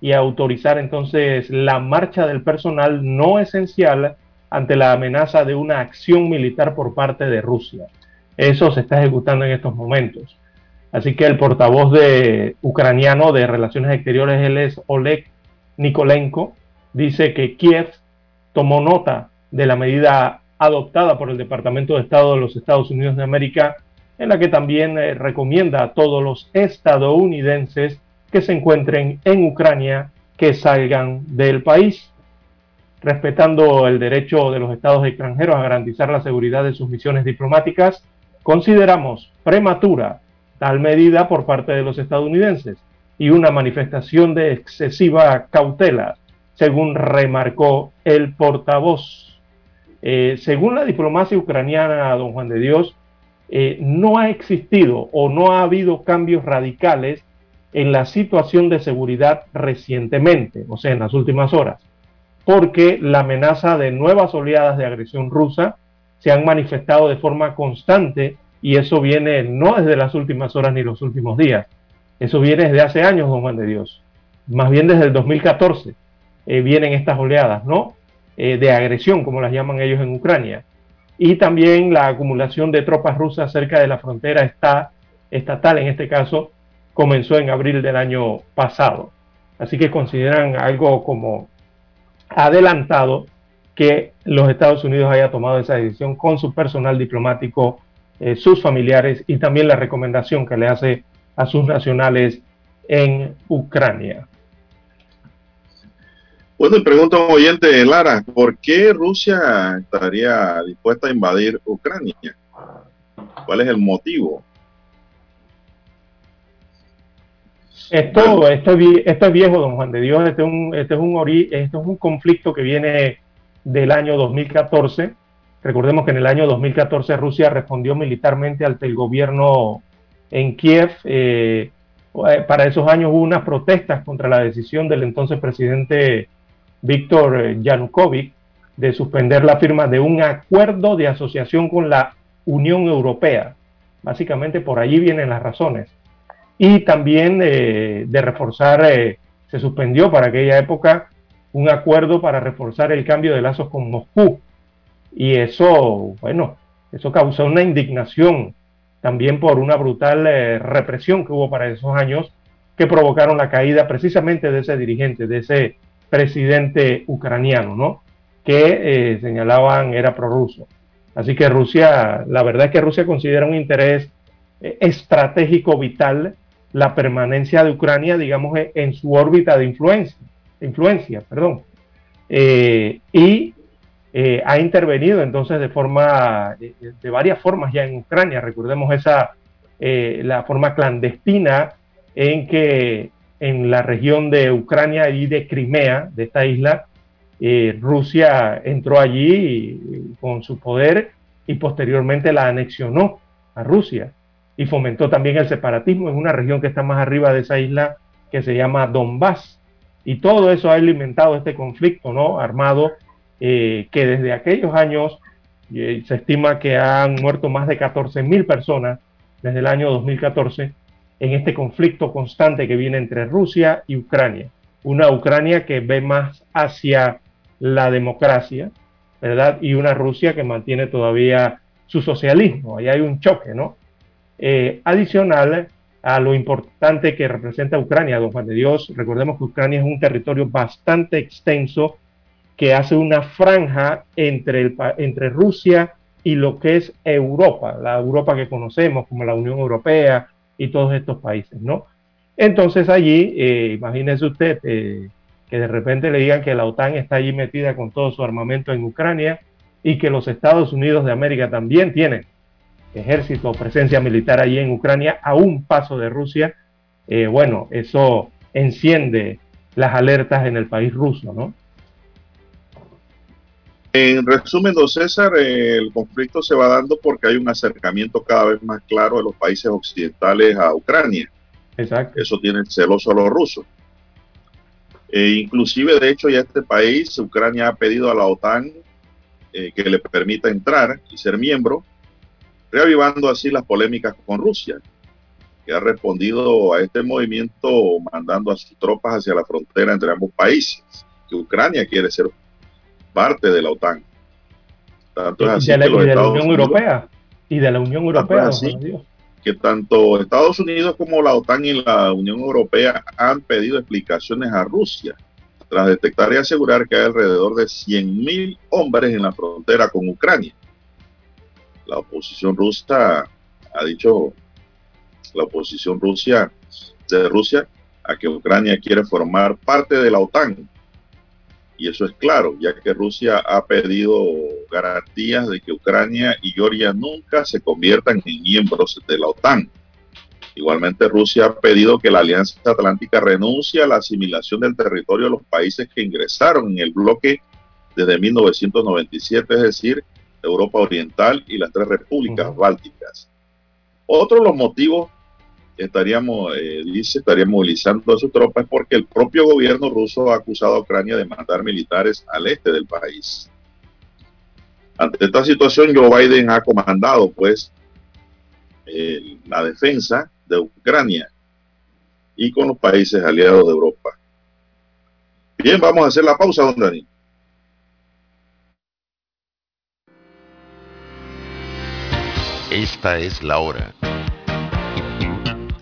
y autorizar entonces la marcha del personal no esencial ante la amenaza de una acción militar por parte de Rusia. Eso se está ejecutando en estos momentos. Así que el portavoz ucraniano de Relaciones Exteriores, él es Oleg Nikolenko, dice que Kiev tomó nota de la medida adoptada por el Departamento de Estado de los Estados Unidos de América, en la que también eh, recomienda a todos los estadounidenses que se encuentren en Ucrania que salgan del país, respetando el derecho de los estados extranjeros a garantizar la seguridad de sus misiones diplomáticas, consideramos prematura tal medida por parte de los estadounidenses y una manifestación de excesiva cautela, según remarcó el portavoz. Eh, según la diplomacia ucraniana, don Juan de Dios, eh, no ha existido o no ha habido cambios radicales en la situación de seguridad recientemente, o sea, en las últimas horas, porque la amenaza de nuevas oleadas de agresión rusa se han manifestado de forma constante y eso viene no desde las últimas horas ni los últimos días. Eso viene desde hace años, don Juan de Dios. Más bien desde el 2014 eh, vienen estas oleadas, ¿no? Eh, de agresión, como las llaman ellos en Ucrania. Y también la acumulación de tropas rusas cerca de la frontera está, estatal, en este caso, comenzó en abril del año pasado. Así que consideran algo como adelantado que los Estados Unidos haya tomado esa decisión con su personal diplomático eh, sus familiares y también la recomendación que le hace a sus nacionales en Ucrania. Bueno, y pregunta un oyente, Lara, ¿por qué Rusia estaría dispuesta a invadir Ucrania? ¿Cuál es el motivo? Esto, esto, esto es viejo, don Juan de Dios. Este es, un, este es un, este es un conflicto que viene del año 2014 Recordemos que en el año 2014 Rusia respondió militarmente ante el gobierno en Kiev. Eh, eh, para esos años hubo unas protestas contra la decisión del entonces presidente Víctor Yanukovych de suspender la firma de un acuerdo de asociación con la Unión Europea. Básicamente por allí vienen las razones. Y también eh, de reforzar, se suspendió para aquella época un acuerdo para reforzar el cambio de lazos con Moscú y eso, bueno, eso causó una indignación también por una brutal eh, represión que hubo para esos años que provocaron la caída precisamente de ese dirigente, de ese presidente ucraniano, ¿no? Que eh, señalaban era prorruso. Así que Rusia, la verdad es que Rusia considera un interés eh, estratégico vital la permanencia de Ucrania, digamos, en su órbita de influencia, influencia, perdón. y ha intervenido entonces de forma, de, varias formas ya en Ucrania. Recordemos esa, la forma clandestina en que en la región de Ucrania y de Crimea, de esta isla, Rusia entró allí con su poder y posteriormente la anexionó a Rusia y fomentó también el separatismo en una región que está más arriba de esa isla que se llama Donbass. Y todo eso ha alimentado este conflicto ¿no? armado eh, que desde aquellos años eh, se estima que han muerto más de 14.000 personas desde el año 2014 en este conflicto constante que viene entre Rusia y Ucrania. Una Ucrania que ve más hacia la democracia, ¿verdad? Y una Rusia que mantiene todavía su socialismo. Ahí hay un choque, ¿no? Eh, adicional a lo importante que representa Ucrania, don Juan de Dios, recordemos que Ucrania es un territorio bastante extenso que hace una franja entre, el, entre Rusia y lo que es Europa, la Europa que conocemos como la Unión Europea y todos estos países, ¿no? Entonces allí, eh, imagínese usted eh, que de repente le digan que la OTAN está allí metida con todo su armamento en Ucrania y que los Estados Unidos de América también tienen ejército o presencia militar allí en Ucrania a un paso de Rusia, eh, bueno, eso enciende las alertas en el país ruso, ¿no? En resumen, don César, el conflicto se va dando porque hay un acercamiento cada vez más claro de los países occidentales a Ucrania. Exacto. Eso tiene celoso a los rusos. E inclusive, de hecho, ya este país, Ucrania, ha pedido a la OTAN eh, que le permita entrar y ser miembro, reavivando así las polémicas con Rusia, que ha respondido a este movimiento mandando a sus tropas hacia la frontera entre ambos países, que Ucrania quiere ser parte de la OTAN. Tanto es así de la, que de la Unión Europea. Y de la Unión Europea. Así, que tanto Estados Unidos como la OTAN y la Unión Europea han pedido explicaciones a Rusia tras detectar y asegurar que hay alrededor de 100.000 hombres en la frontera con Ucrania la oposición rusa ha dicho, la oposición Rusia, de Rusia, a que Ucrania quiere formar parte de la OTAN. Y eso es claro, ya que Rusia ha pedido garantías de que Ucrania y Georgia nunca se conviertan en miembros de la OTAN. Igualmente Rusia ha pedido que la Alianza Atlántica renuncie a la asimilación del territorio de los países que ingresaron en el bloque desde 1997, es decir, Europa Oriental y las tres repúblicas bálticas. Otro de los motivos estaríamos, eh, dice, estaría movilizando a sus tropas porque el propio gobierno ruso ha acusado a Ucrania de mandar militares al este del país. Ante esta situación, Joe Biden ha comandado, pues, la defensa de Ucrania y con los países aliados de Europa. Bien, vamos a hacer la pausa, don Dani. Esta es la hora.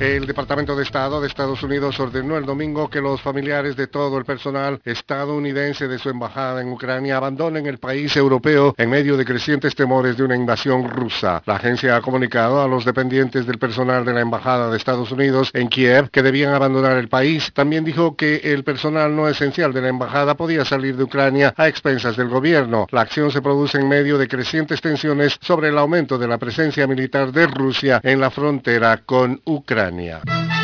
El Departamento de Estado de Estados Unidos ordenó el domingo que los familiares de todo el personal estadounidense de su embajada en Ucrania abandonen el país europeo en medio de crecientes temores de una invasión rusa. La agencia ha comunicado a los dependientes del personal de la embajada de Estados Unidos en Kiev que debían abandonar el país. También dijo que el personal no esencial de la embajada podía salir de Ucrania a expensas del gobierno. La acción se produce en medio de crecientes tensiones sobre el aumento de la presencia militar de Rusia en la frontera con Ucrania. Ucrania.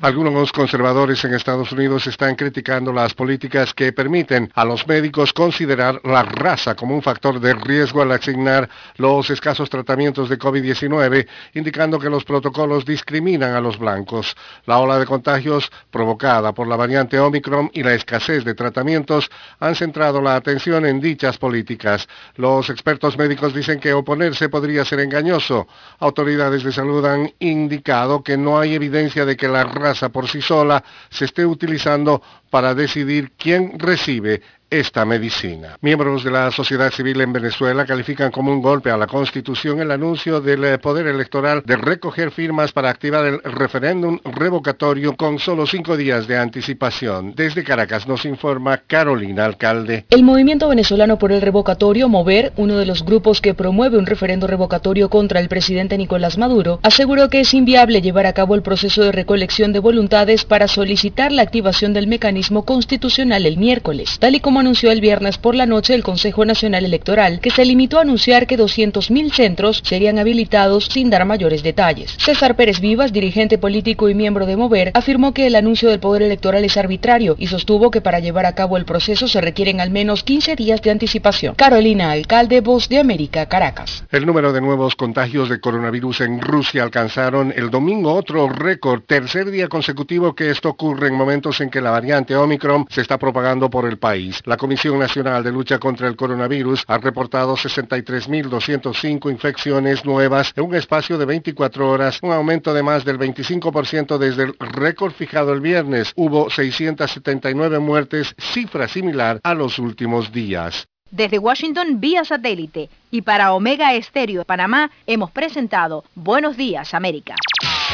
Algunos conservadores en Estados Unidos están criticando las políticas que permiten a los médicos considerar la raza como un factor de riesgo al asignar los escasos tratamientos de COVID-19, indicando que los protocolos discriminan a los blancos. La ola de contagios provocada por la variante Omicron y la escasez de tratamientos han centrado la atención en dichas políticas. Los expertos médicos dicen que oponerse podría ser engañoso. Autoridades de salud han indicado que no hay evidencia de que la raza por sí sola se esté utilizando para decidir quién recibe esta medicina. Miembros de la sociedad civil en Venezuela califican como un golpe a la Constitución el anuncio del eh, Poder Electoral de recoger firmas para activar el referéndum revocatorio con solo cinco días de anticipación. Desde Caracas nos informa Carolina Alcalde. El movimiento venezolano por el revocatorio, Mover, uno de los grupos que promueve un referendo revocatorio contra el presidente Nicolás Maduro, aseguró que es inviable llevar a cabo el proceso de recolección de voluntades para solicitar la activación del mecanismo constitucional el miércoles, tal y como anunció el viernes por la noche el Consejo Nacional Electoral, que se limitó a anunciar que 200.000 centros serían habilitados sin dar mayores detalles. César Pérez Vivas, dirigente político y miembro de Mover, afirmó que el anuncio del Poder Electoral es arbitrario y sostuvo que para llevar a cabo el proceso se requieren al menos 15 días de anticipación. Carolina Alcalde, Voz de América, Caracas. El número de nuevos contagios de coronavirus en Rusia alcanzaron el domingo otro récord, tercer día consecutivo que esto ocurre en momentos en que la variante Omicron se está propagando por el país. La Comisión Nacional de Lucha contra el Coronavirus ha reportado 63.205 infecciones nuevas en un espacio de 24 horas, un aumento de más del 25% desde el récord fijado el viernes. Hubo 679 muertes, cifra similar a los últimos días. Desde Washington vía satélite y para Omega Estéreo de Panamá hemos presentado Buenos Días América.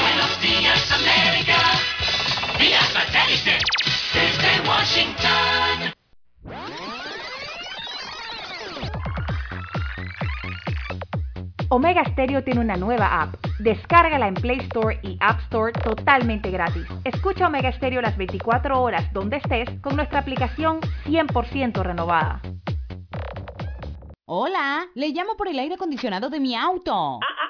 Buenos días, América. Vía satélite. Desde Washington. Omega Stereo tiene una nueva app. Descárgala en Play Store y App Store totalmente gratis. Escucha Omega Stereo las 24 horas donde estés con nuestra aplicación 100% renovada. Hola, le llamo por el aire acondicionado de mi auto. Ah, ah,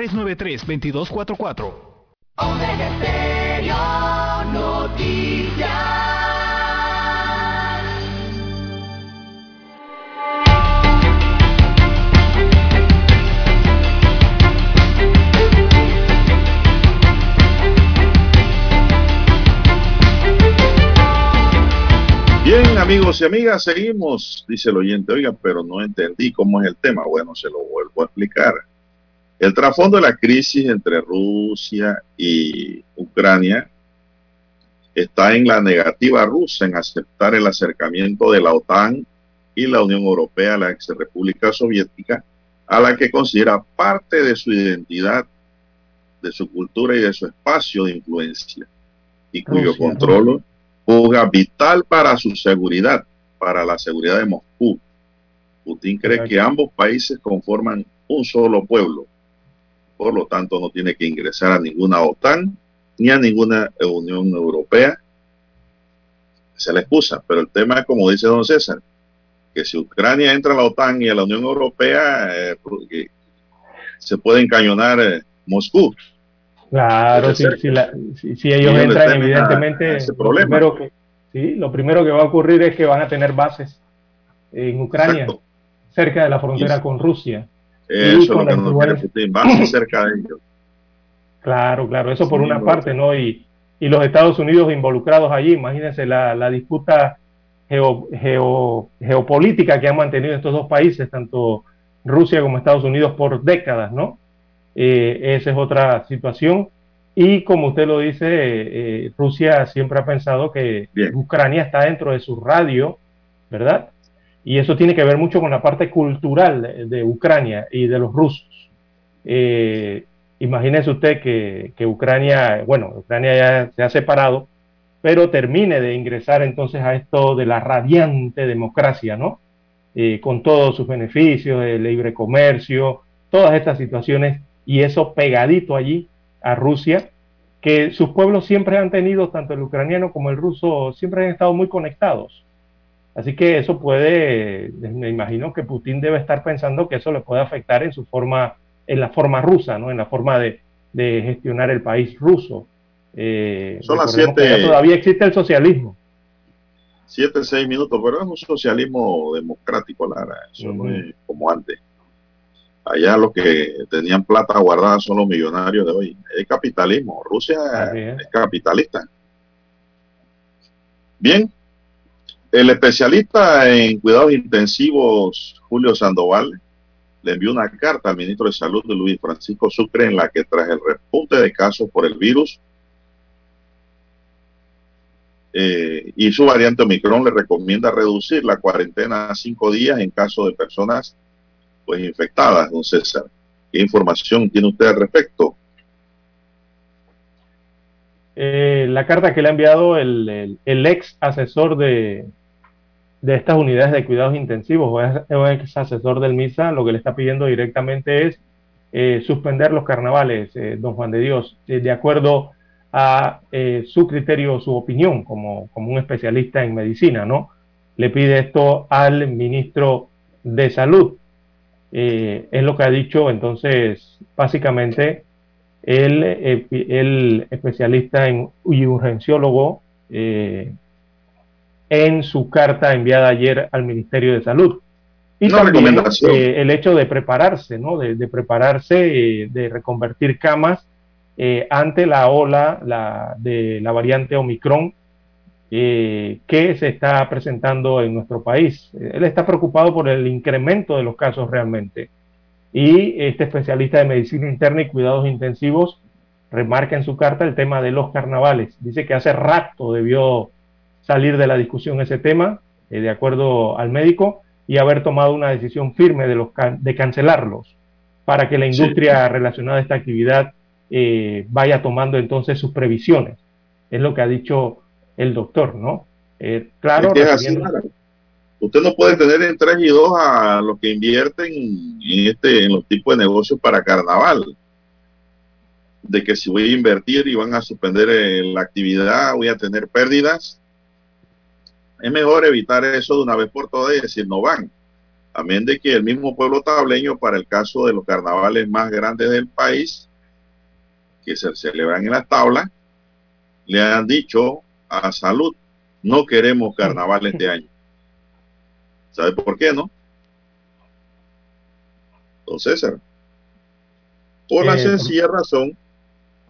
393-2244. Omega Stereo Noticias. Bien, amigos y amigas, seguimos, dice el oyente, oiga, pero no entendí cómo es el tema. Bueno, se lo vuelvo a explicar. El trasfondo de la crisis entre Rusia y Ucrania está en la negativa rusa en aceptar el acercamiento de la OTAN y la Unión Europea a la ex República Soviética, a la que considera parte de su identidad, de su cultura y de su espacio de influencia, y cuyo Rusia, ¿no? control juega vital para su seguridad, para la seguridad de Moscú. Putin cree que ambos países conforman un solo pueblo. Por lo tanto, no tiene que ingresar a ninguna OTAN ni a ninguna Unión Europea. Esa es la excusa. Pero el tema es, como dice don César, que si Ucrania entra a la OTAN y a la Unión Europea, eh, se puede encañonar eh, Moscú. Claro, si, si la- si- si ellos entran, evidentemente, ese lo primero, que, sí, lo primero que va a ocurrir es que van a tener bases en Ucrania, Exacto. cerca de la frontera Y- con Rusia. Eso es lo que no quiere Putin, base cerca de ellos. Claro, claro, eso por Sí, una parte, ¿no? Y, y los Estados Unidos involucrados allí, imagínense la, la disputa geo- geo- geopolítica que han mantenido estos dos países, tanto Rusia como Estados Unidos, por décadas, ¿no? Eh, esa es otra situación. Y como usted lo dice, eh, eh, Rusia siempre ha pensado que Ucrania está dentro de su radio, ¿verdad? Y eso tiene que ver mucho con la parte cultural de, Ucrania y de los rusos. Eh, imagínese usted que, Ucrania, bueno, Ucrania ya se ha separado pero termine de ingresar entonces a esto de la radiante democracia, ¿no? Eh, con todos sus beneficios de libre comercio, todas estas situaciones y eso pegadito allí a Rusia, que sus pueblos siempre han tenido, tanto el ucraniano como el ruso, siempre han estado muy conectados. Así que eso puede, me imagino que Putin debe estar pensando que eso le puede afectar en su forma, en la forma rusa, ¿no? En la forma de, de gestionar el país ruso. Eh, Son las siete- Todavía existe el socialismo. Siete, seis minutos, pero es un socialismo democrático, Lara. Eso no es como antes. Allá los que tenían plata guardada son los millonarios de hoy. Es capitalismo. Rusia es capitalista. Bien. El especialista en cuidados intensivos, Julio Sandoval, le envió una carta al ministro de Salud de Luis Francisco Sucre en la que tras el repunte de casos por el virus eh, y su variante Omicron le recomienda reducir la cuarentena a cinco días en caso de personas pues infectadas, don César. ¿Qué información tiene usted al respecto? Eh, la carta que le ha enviado el, ex asesor de, de estas unidades de cuidados intensivos o ex asesor del MISA, lo que le está pidiendo directamente es eh, suspender los carnavales, eh, don Juan de Dios, eh, de acuerdo a su criterio, su opinión como, como un especialista en medicina, ¿no? Le pide esto al ministro de Salud. Es lo que ha dicho, entonces, básicamente, el, el especialista en y urgenciólogo eh, en su carta enviada ayer al Ministerio de Salud. Y Una también eh, el hecho de prepararse, ¿no? De, de prepararse, eh, de reconvertir camas eh, ante la ola la, de la variante Omicron eh, que se está presentando en nuestro país. Él está preocupado por el incremento de los casos realmente. Y este especialista de medicina interna y cuidados intensivos remarca en su carta el tema de los carnavales. Dice que hace rato debió salir de la discusión ese tema, eh, de acuerdo al médico, y haber tomado una decisión firme de, los can- de cancelarlos para que la industria relacionada a esta actividad eh, vaya tomando entonces sus previsiones. Es lo que ha dicho el doctor, ¿no? Eh, claro, Es que es así. Usted no puede tener en 3 y 2 a los que invierten en, este, en los tipos de negocios para carnaval. De que si voy a invertir y van a suspender eh, la actividad, voy a tener pérdidas. Es mejor evitar eso de una vez por todas y decir no van. Amén de que el mismo pueblo tableño, para el caso de los carnavales más grandes del país, que se celebran en las tablas, le han dicho a salud, no queremos carnaval este año. ¿Sabe por qué, no? Don César. Por la Eh, sencilla razón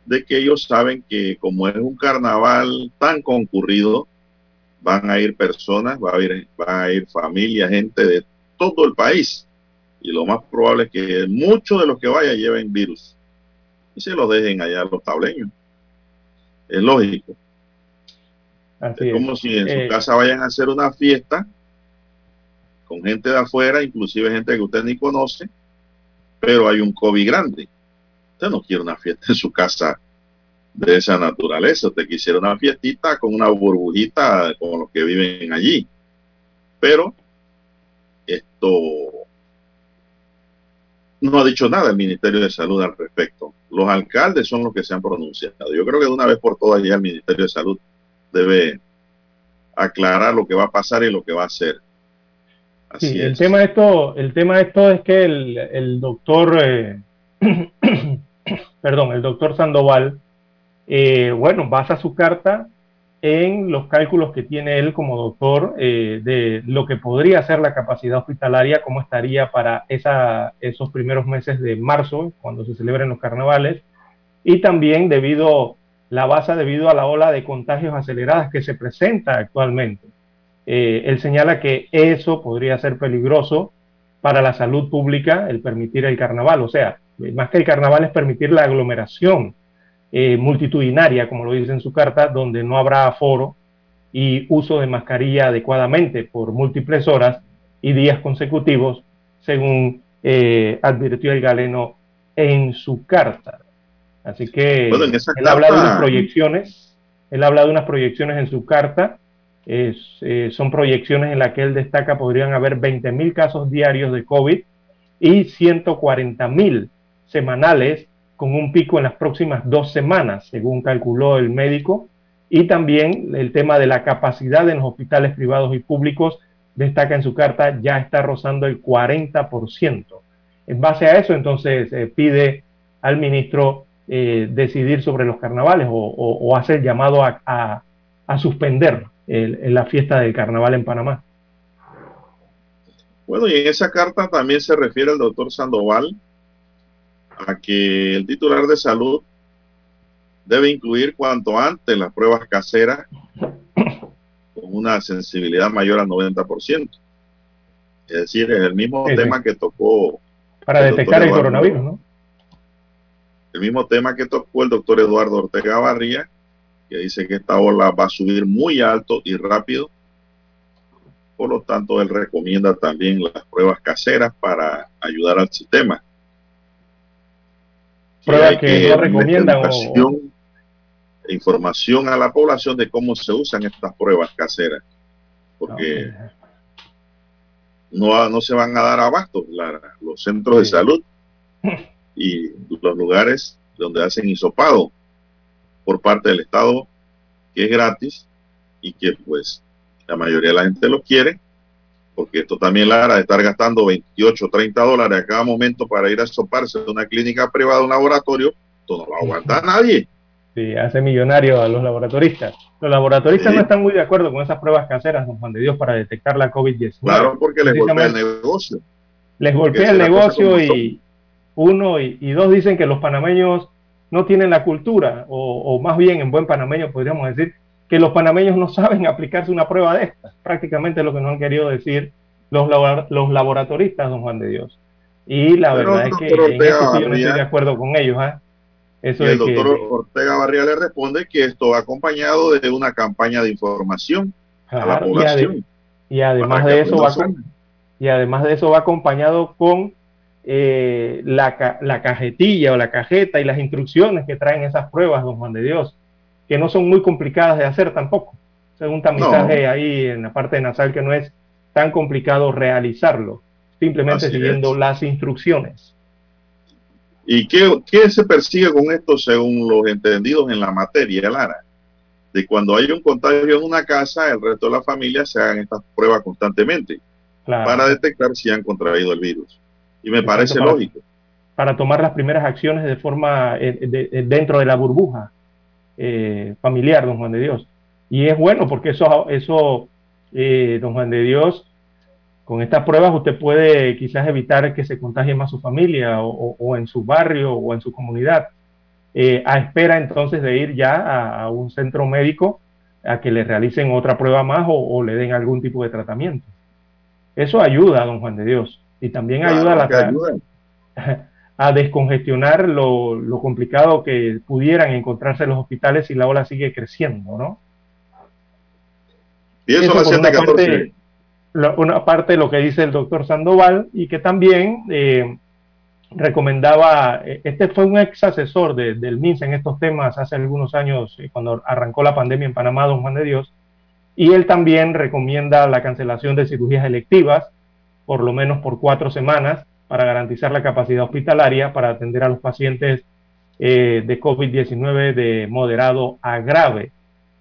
de que ellos saben que como es un carnaval tan concurrido, van a ir personas, va a ir, van a ir familias, gente de todo el país. Y lo más probable es que muchos de los que vayan lleven virus y se los dejen allá a los tableños. Es lógico. Así Es es. como si en Eh, su casa vayan a hacer una fiesta con gente de afuera, inclusive gente que usted ni conoce, pero hay un COVID grande. Usted no quiere una fiesta en su casa de esa naturaleza. Usted quisiera una fiestita con una burbujita con los que viven allí. Pero esto no ha dicho nada el Ministerio de Salud al respecto. Los alcaldes son los que se han pronunciado. Yo creo que de una vez por todas ya el Ministerio de Salud debe aclarar lo que va a pasar y lo que va a hacer. Así Sí, es. el tema de esto, el tema de esto es que el, el doctor, eh, perdón, el doctor Sandoval, eh, bueno, basa su carta en los cálculos que tiene él como doctor eh, de lo que podría ser la capacidad hospitalaria, cómo estaría para esos primeros meses de marzo, cuando se celebren los carnavales, y también debido, la basa debido a la ola de contagios aceleradas que se presenta actualmente. Eh, él señala que eso podría ser peligroso para la salud pública, el permitir el carnaval. O sea, más que el carnaval es permitir la aglomeración eh, multitudinaria, como lo dice en su carta, donde no habrá aforo y uso de mascarilla adecuadamente por múltiples horas y días consecutivos, según eh, advirtió el galeno en su carta. Así que Bueno, él habla de unas carta- proyecciones Él habla de unas proyecciones en su carta. Es, eh, son proyecciones en las que él destaca podrían haber 20.000 casos diarios de COVID y 140.000 semanales con un pico en las próximas dos semanas, según calculó el médico. Y también el tema de la capacidad en los hospitales privados y públicos, destaca en su carta, ya está rozando el 40%. En base a eso, entonces, eh, pide al ministro eh, decidir sobre los carnavales o, o, o hacer llamado a, suspender el, la fiesta del carnaval en Panamá. Bueno, y en esa carta también se refiere el doctor Sandoval a que el titular de salud debe incluir cuanto antes las pruebas caseras con una sensibilidad mayor al 90%. Es decir, es el mismo sí, tema sí. que tocó. Para el detectar el coronavirus, ¿no? El mismo tema que tocó el doctor Eduardo Ortega Barría, que dice que esta ola va a subir muy alto y rápido. Por lo tanto, él recomienda también las pruebas caseras para ayudar al sistema. Pruebas que, que, no recomiendan o... información a la población de cómo se usan estas pruebas caseras. Porque no, no se van a dar abasto la, los centros sí. de salud y los lugares donde hacen hisopado por parte del Estado, que es gratis y que pues la mayoría de la gente lo quiere, porque esto también la de estar gastando 28, 30 dólares a cada momento para ir a soparse de una clínica privada, un laboratorio, esto no lo aguanta nadie. Sí, hace millonario a los laboratoristas. Los laboratoristas sí. no están muy de acuerdo con esas pruebas caseras, don Juan de Dios, para detectar la COVID-19. Claro, porque les golpea el negocio. Les golpea el negocio y uno y, y, dos dicen que los panameños no tienen la cultura, o, o, más bien en buen panameño podríamos decir que los panameños no saben aplicarse una prueba de estas. Prácticamente lo que nos han querido decir los, los laboratoristas, don Juan de Dios. Y la Pero verdad es que en eso sí yo no estoy de acuerdo con ellos. ¿eh? Eso y el doctor que, Ortega Barría le responde que esto va acompañado de una campaña de información claro, a la población. Y, ade y además de eso va con, y además de eso va acompañado con eh, la, la, cajetilla o la cajeta y las instrucciones que traen esas pruebas, don Juan de Dios, que no son muy complicadas de hacer tampoco. Es un tamizaje no. ahí en la parte nasal que no es tan complicado realizarlo, simplemente Así siguiendo es. las instrucciones. ¿Y qué, qué, se persigue con esto según los entendidos en la materia, Lara? De cuando hay un contagio en una casa, el resto de la familia se hagan estas pruebas constantemente claro. para detectar si han contraído el virus. Y me Exacto, parece para, lógico. Para tomar las primeras acciones de forma eh, de, dentro de la burbuja eh, familiar, don Juan de Dios. Y es bueno porque eso, eso eh, don Juan de Dios, con estas pruebas usted puede quizás evitar que se contagie más su familia o, o en su barrio o en su comunidad, eh, a espera entonces de ir ya a, a, un centro médico a que le realicen otra prueba más o, o, le den algún tipo de tratamiento. Eso ayuda, don Juan de Dios, y también claro, ayuda a la ayuda. a descongestionar lo, lo, complicado que pudieran encontrarse los hospitales si la ola sigue creciendo, ¿no? Y eso, eso una, parte, una parte de lo que dice el doctor Sandoval y que también eh, recomendaba, eh, este fue un ex asesor de, del MINSA en estos temas hace algunos años, eh, cuando arrancó la pandemia en Panamá, don Juan de Dios, y él también recomienda la cancelación de cirugías electivas, por lo menos por cuatro semanas, para garantizar la capacidad hospitalaria para atender a los pacientes eh, de COVID-19 de moderado a grave.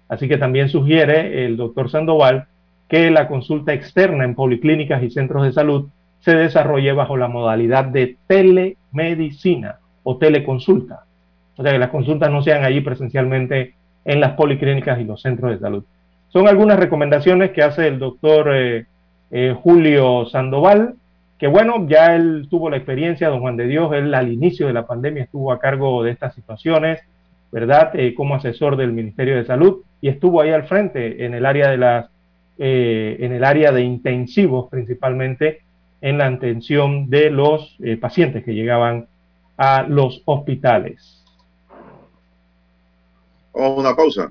Así que también sugiere el doctor Sandoval que la consulta externa en policlínicas y centros de salud se desarrolle bajo la modalidad de telemedicina o teleconsulta. O sea, que las consultas no sean allí presencialmente en las policlínicas y los centros de salud. Son algunas recomendaciones que hace el doctor eh, eh, Julio Sandoval, que bueno, ya él tuvo la experiencia, don Juan de Dios, él al inicio de la pandemia estuvo a cargo de estas situaciones, ¿verdad? Eh, como asesor del Ministerio de Salud y estuvo ahí al frente en el área de las, eh, en el área de intensivos principalmente en la atención de los eh, pacientes que llegaban a los hospitales. Vamos a una pausa.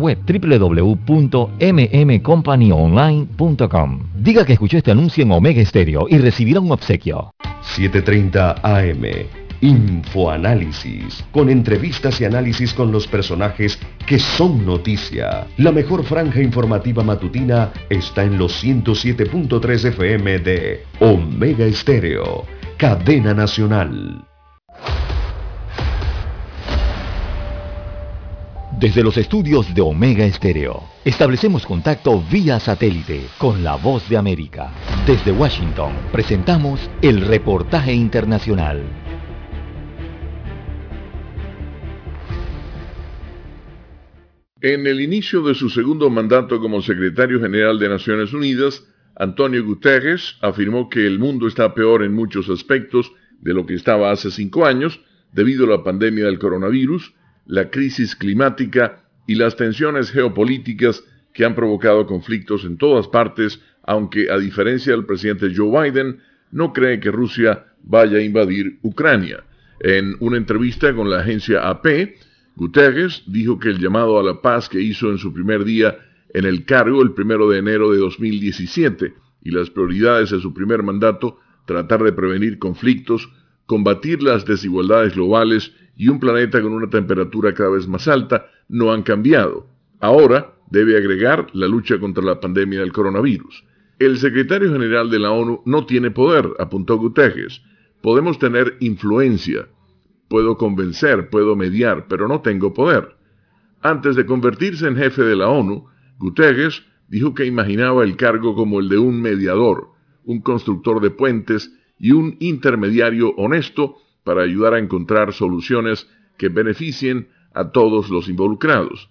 web www.mmcompanyonline.com. Diga que escuchó este anuncio en Omega Estéreo y recibirá un obsequio. 7.30 AM. Infoanálisis, con entrevistas y análisis con los personajes que son noticia. La mejor franja informativa matutina está en los 107.3 FM de Omega Estéreo, cadena nacional. Desde los estudios de Omega Estéreo, establecemos contacto vía satélite con la voz de América. Desde Washington, presentamos el reportaje internacional. En el inicio de su segundo mandato como secretario general de Naciones Unidas, Antonio Guterres afirmó que el mundo está peor en muchos aspectos de lo que estaba hace cinco años debido a la pandemia del coronavirus, la crisis climática y las tensiones geopolíticas que han provocado conflictos en todas partes, aunque a diferencia del presidente Joe Biden, no cree que Rusia vaya a invadir Ucrania. En una entrevista con la agencia AP, Guterres dijo que el llamado a la paz que hizo en su primer día en el cargo el primero de enero de 2017 y las prioridades de su primer mandato, tratar de prevenir conflictos, combatir las desigualdades globales y un planeta con una temperatura cada vez más alta, no han cambiado. Ahora debe agregar la lucha contra la pandemia del coronavirus. El secretario general de la ONU no tiene poder, apuntó Guterres. Podemos tener influencia, Puedo convencer, puedo mediar, pero no tengo poder. Antes de convertirse en jefe de la ONU, Guterres dijo que imaginaba el cargo como el de un mediador, un constructor de puentes y un intermediario honesto para ayudar a encontrar soluciones que beneficien a todos los involucrados.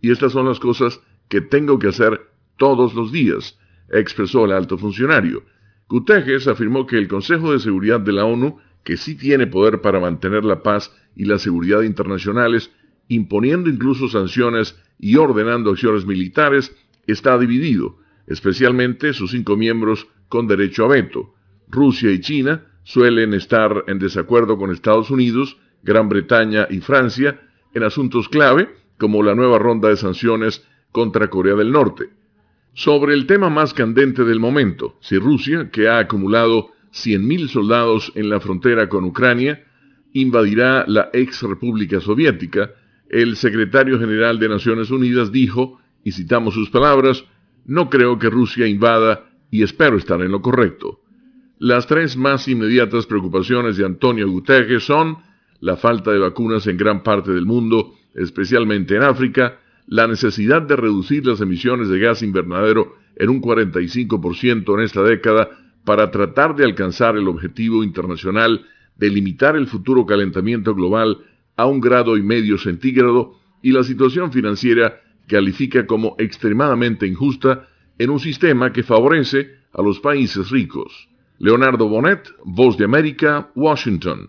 Y estas son las cosas que tengo que hacer todos los días, expresó el alto funcionario. Guterres afirmó que el Consejo de Seguridad de la ONU que sí tiene poder para mantener la paz y la seguridad internacionales, imponiendo incluso sanciones y ordenando acciones militares, está dividido, especialmente sus cinco miembros con derecho a veto. Rusia y China suelen estar en desacuerdo con Estados Unidos, Gran Bretaña y Francia en asuntos clave como la nueva ronda de sanciones contra Corea del Norte. Sobre el tema más candente del momento, si Rusia, que ha acumulado 100.000 soldados en la frontera con Ucrania, invadirá la ex República Soviética, el secretario general de Naciones Unidas dijo, y citamos sus palabras, no creo que Rusia invada y espero estar en lo correcto. Las tres más inmediatas preocupaciones de Antonio Guterres son la falta de vacunas en gran parte del mundo, especialmente en África, la necesidad de reducir las emisiones de gas invernadero en un 45% en esta década para tratar de alcanzar el objetivo internacional de limitar el futuro calentamiento global a un grado y medio centígrado y la situación financiera califica como extremadamente injusta en un sistema que favorece a los países ricos. Leonardo Bonet, Voz de América, Washington.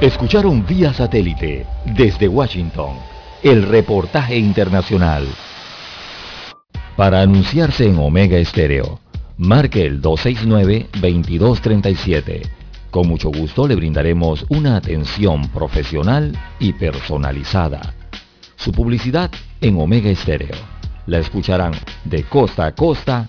Escucharon vía satélite desde Washington el reportaje internacional. Para anunciarse en Omega Estéreo, marque el 269-2237. Con mucho gusto le brindaremos una atención profesional y personalizada. Su publicidad en Omega Estéreo. La escucharán de costa a costa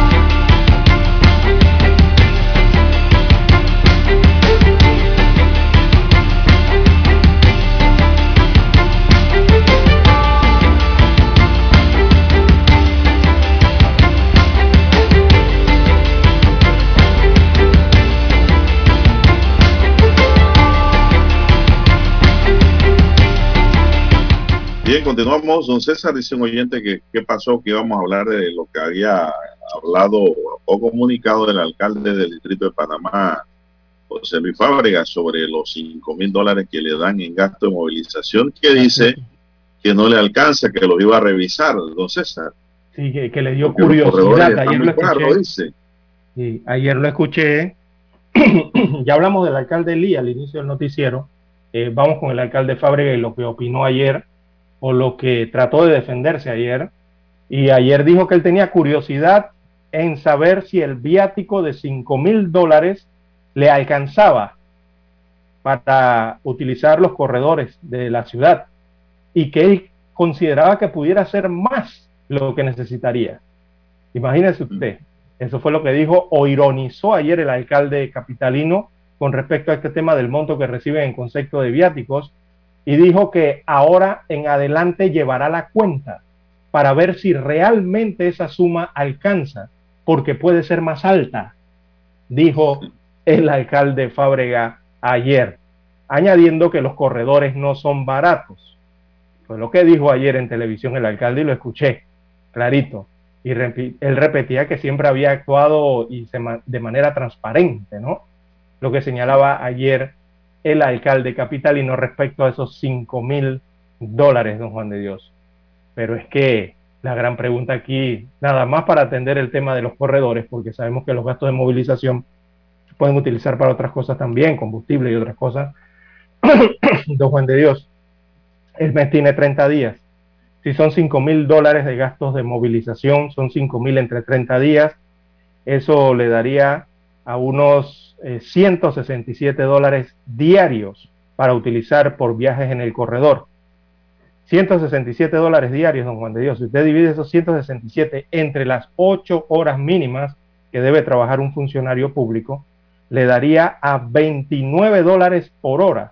Bien, continuamos. Don César dice un oyente que qué pasó, que íbamos a hablar de lo que había hablado o comunicado del alcalde del distrito de Panamá, José Luis Fábrega, sobre los 5 mil dólares que le dan en gasto de movilización, que dice que no le alcanza, que lo iba a revisar, don César. Sí, que, que le dio Porque curiosidad. Ayer lo dice. Sí, ayer lo escuché. ya hablamos del alcalde Lee al inicio del noticiero. Eh, vamos con el alcalde Fábrega y lo que opinó ayer o lo que trató de defenderse ayer. Y ayer dijo que él tenía curiosidad en saber si el viático de 5 mil dólares le alcanzaba para utilizar los corredores de la ciudad y que él consideraba que pudiera ser más lo que necesitaría. Imagínese usted, eso fue lo que dijo o ironizó ayer el alcalde capitalino con respecto a este tema del monto que reciben en concepto de viáticos y dijo que ahora en adelante llevará la cuenta para ver si realmente esa suma alcanza, porque puede ser más alta, dijo el alcalde Fábrega ayer, añadiendo que los corredores no son baratos. Fue lo que dijo ayer en televisión el alcalde y lo escuché clarito. Y él repetía que siempre había actuado y de manera transparente, ¿no? Lo que señalaba ayer el alcalde capitalino respecto a esos 5 mil dólares, don Juan de Dios. Pero es que la gran pregunta aquí, nada más para atender el tema de los corredores, porque sabemos que los gastos de movilización se pueden utilizar para otras cosas también, combustible y otras cosas. don Juan de Dios, el mes tiene 30 días. Si son 5 mil dólares de gastos de movilización, son 5 mil entre 30 días. Eso le daría a unos eh, 167 dólares diarios para utilizar por viajes en el corredor. 167 dólares diarios, don Juan de Dios. Si usted divide esos 167 entre las 8 horas mínimas que debe trabajar un funcionario público, le daría a 29 dólares por hora.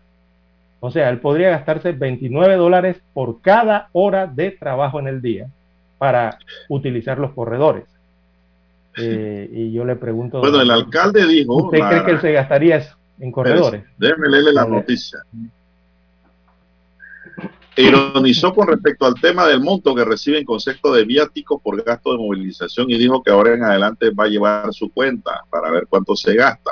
O sea, él podría gastarse 29 dólares por cada hora de trabajo en el día para utilizar los corredores. Eh, y yo le pregunto... Bueno, el alcalde dijo... ¿Usted la- cree que él se gastaría eso en corredores? Déjeme leerle la noticia. Ironizó con respecto al tema del monto que recibe en concepto de viáticos por gasto de movilización y dijo que ahora en adelante va a llevar su cuenta para ver cuánto se gasta.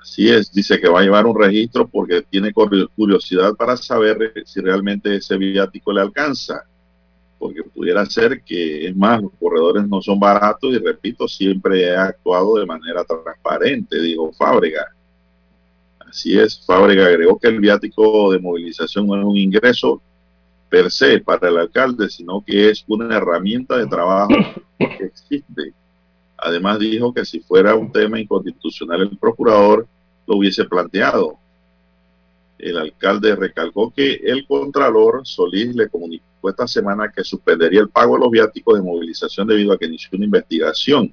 Así es, dice que va a llevar un registro porque tiene curi- curiosidad para saber si realmente ese viático le alcanza. Porque pudiera ser que, es más, los corredores no son baratos y repito, siempre ha actuado de manera transparente, dijo Fábrega. Así es, Fábrega agregó que el viático de movilización no es un ingreso per se para el alcalde, sino que es una herramienta de trabajo que existe. Además dijo que si fuera un tema inconstitucional el procurador lo hubiese planteado. El alcalde recalcó que el contralor Solís le comunicó esta semana que suspendería el pago de los viáticos de movilización debido a que inició una investigación.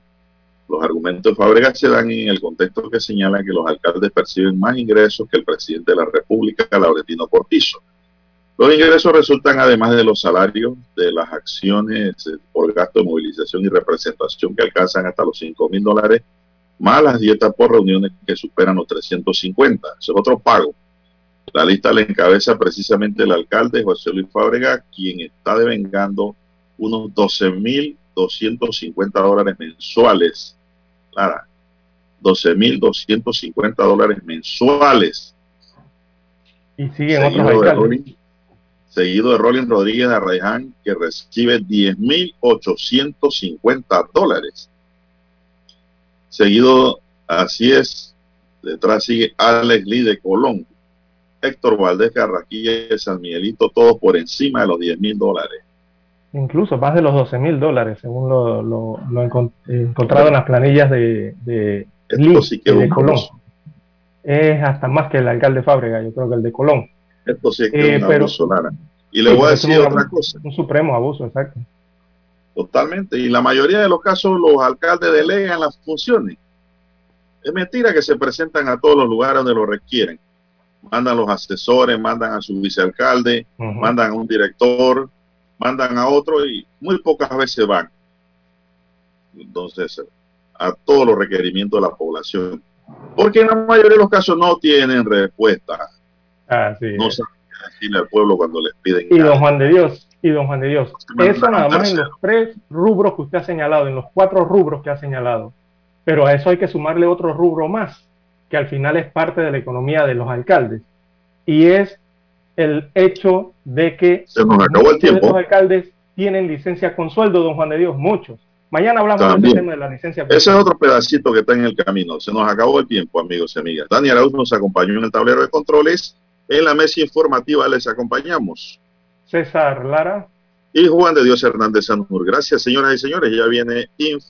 Los argumentos de Fábrega se dan en el contexto que señala que los alcaldes perciben más ingresos que el presidente de la República, Laurentino Cortizo. Los ingresos resultan además de los salarios de las acciones eh, por gasto de movilización y representación que alcanzan hasta los 5 mil dólares, más las dietas por reuniones que superan los 350. Eso es otro pago. La lista la encabeza precisamente el alcalde José Luis Fábrega, quien está devengando unos 12.250 dólares mensuales. Clara, 12.250 dólares mensuales. Y siguen otros Seguido de, alcaldes. Rolling, seguido de Rolling Rodríguez de Arraiján, que recibe 10.850 dólares. Seguido, así es, detrás sigue Alex Lee de Colón, Héctor Valdés Carraquilla de San Miguelito, todos por encima de los 10 mil dólares. incluso más de los 12 mil dólares, según lo, lo, lo encont- encontrado en las planillas de, de, Lee sí y que de es un Colón. Es hasta más que el alcalde Fábrega, yo creo que el de Colón. Esto sí es que Eh, es un pero- abuso, Lara. Y le Sí, voy a decir un otra cosa. Un supremo abuso, exacto. Totalmente. Y la mayoría de los casos los alcaldes delegan las funciones. Es mentira que se presentan a todos los lugares donde lo requieren. Mandan los asesores, mandan a su vicealcalde, mandan a un director, mandan a otro y muy pocas veces van. Entonces, a todos los requerimientos de la población. Porque en la mayoría de los casos no tienen respuesta. Así No es. saben qué decirle al pueblo cuando les piden. Y don Juan de Dios, y don Juan de Dios, eso nada más en los tres rubros que usted ha señalado, en los cuatro rubros que ha señalado. Pero a eso hay que sumarle otro rubro más, que al final es parte de la economía de los alcaldes. Y es el hecho de que Se nos acabó el muchos de tiempo. estos alcaldes tienen licencia con sueldo, don Juan de Dios, muchos. Mañana hablamos de También. ese tema de la licencia Ese es otro pedacito que está en el camino. Se nos acabó el tiempo, amigos y amigas. Daniel Arauz nos acompañó en el tablero de controles. En la mesa informativa les acompañamos. César Lara. Y Juan de Dios Hernández Sanjur. Gracias, señoras y señores. Ya viene info.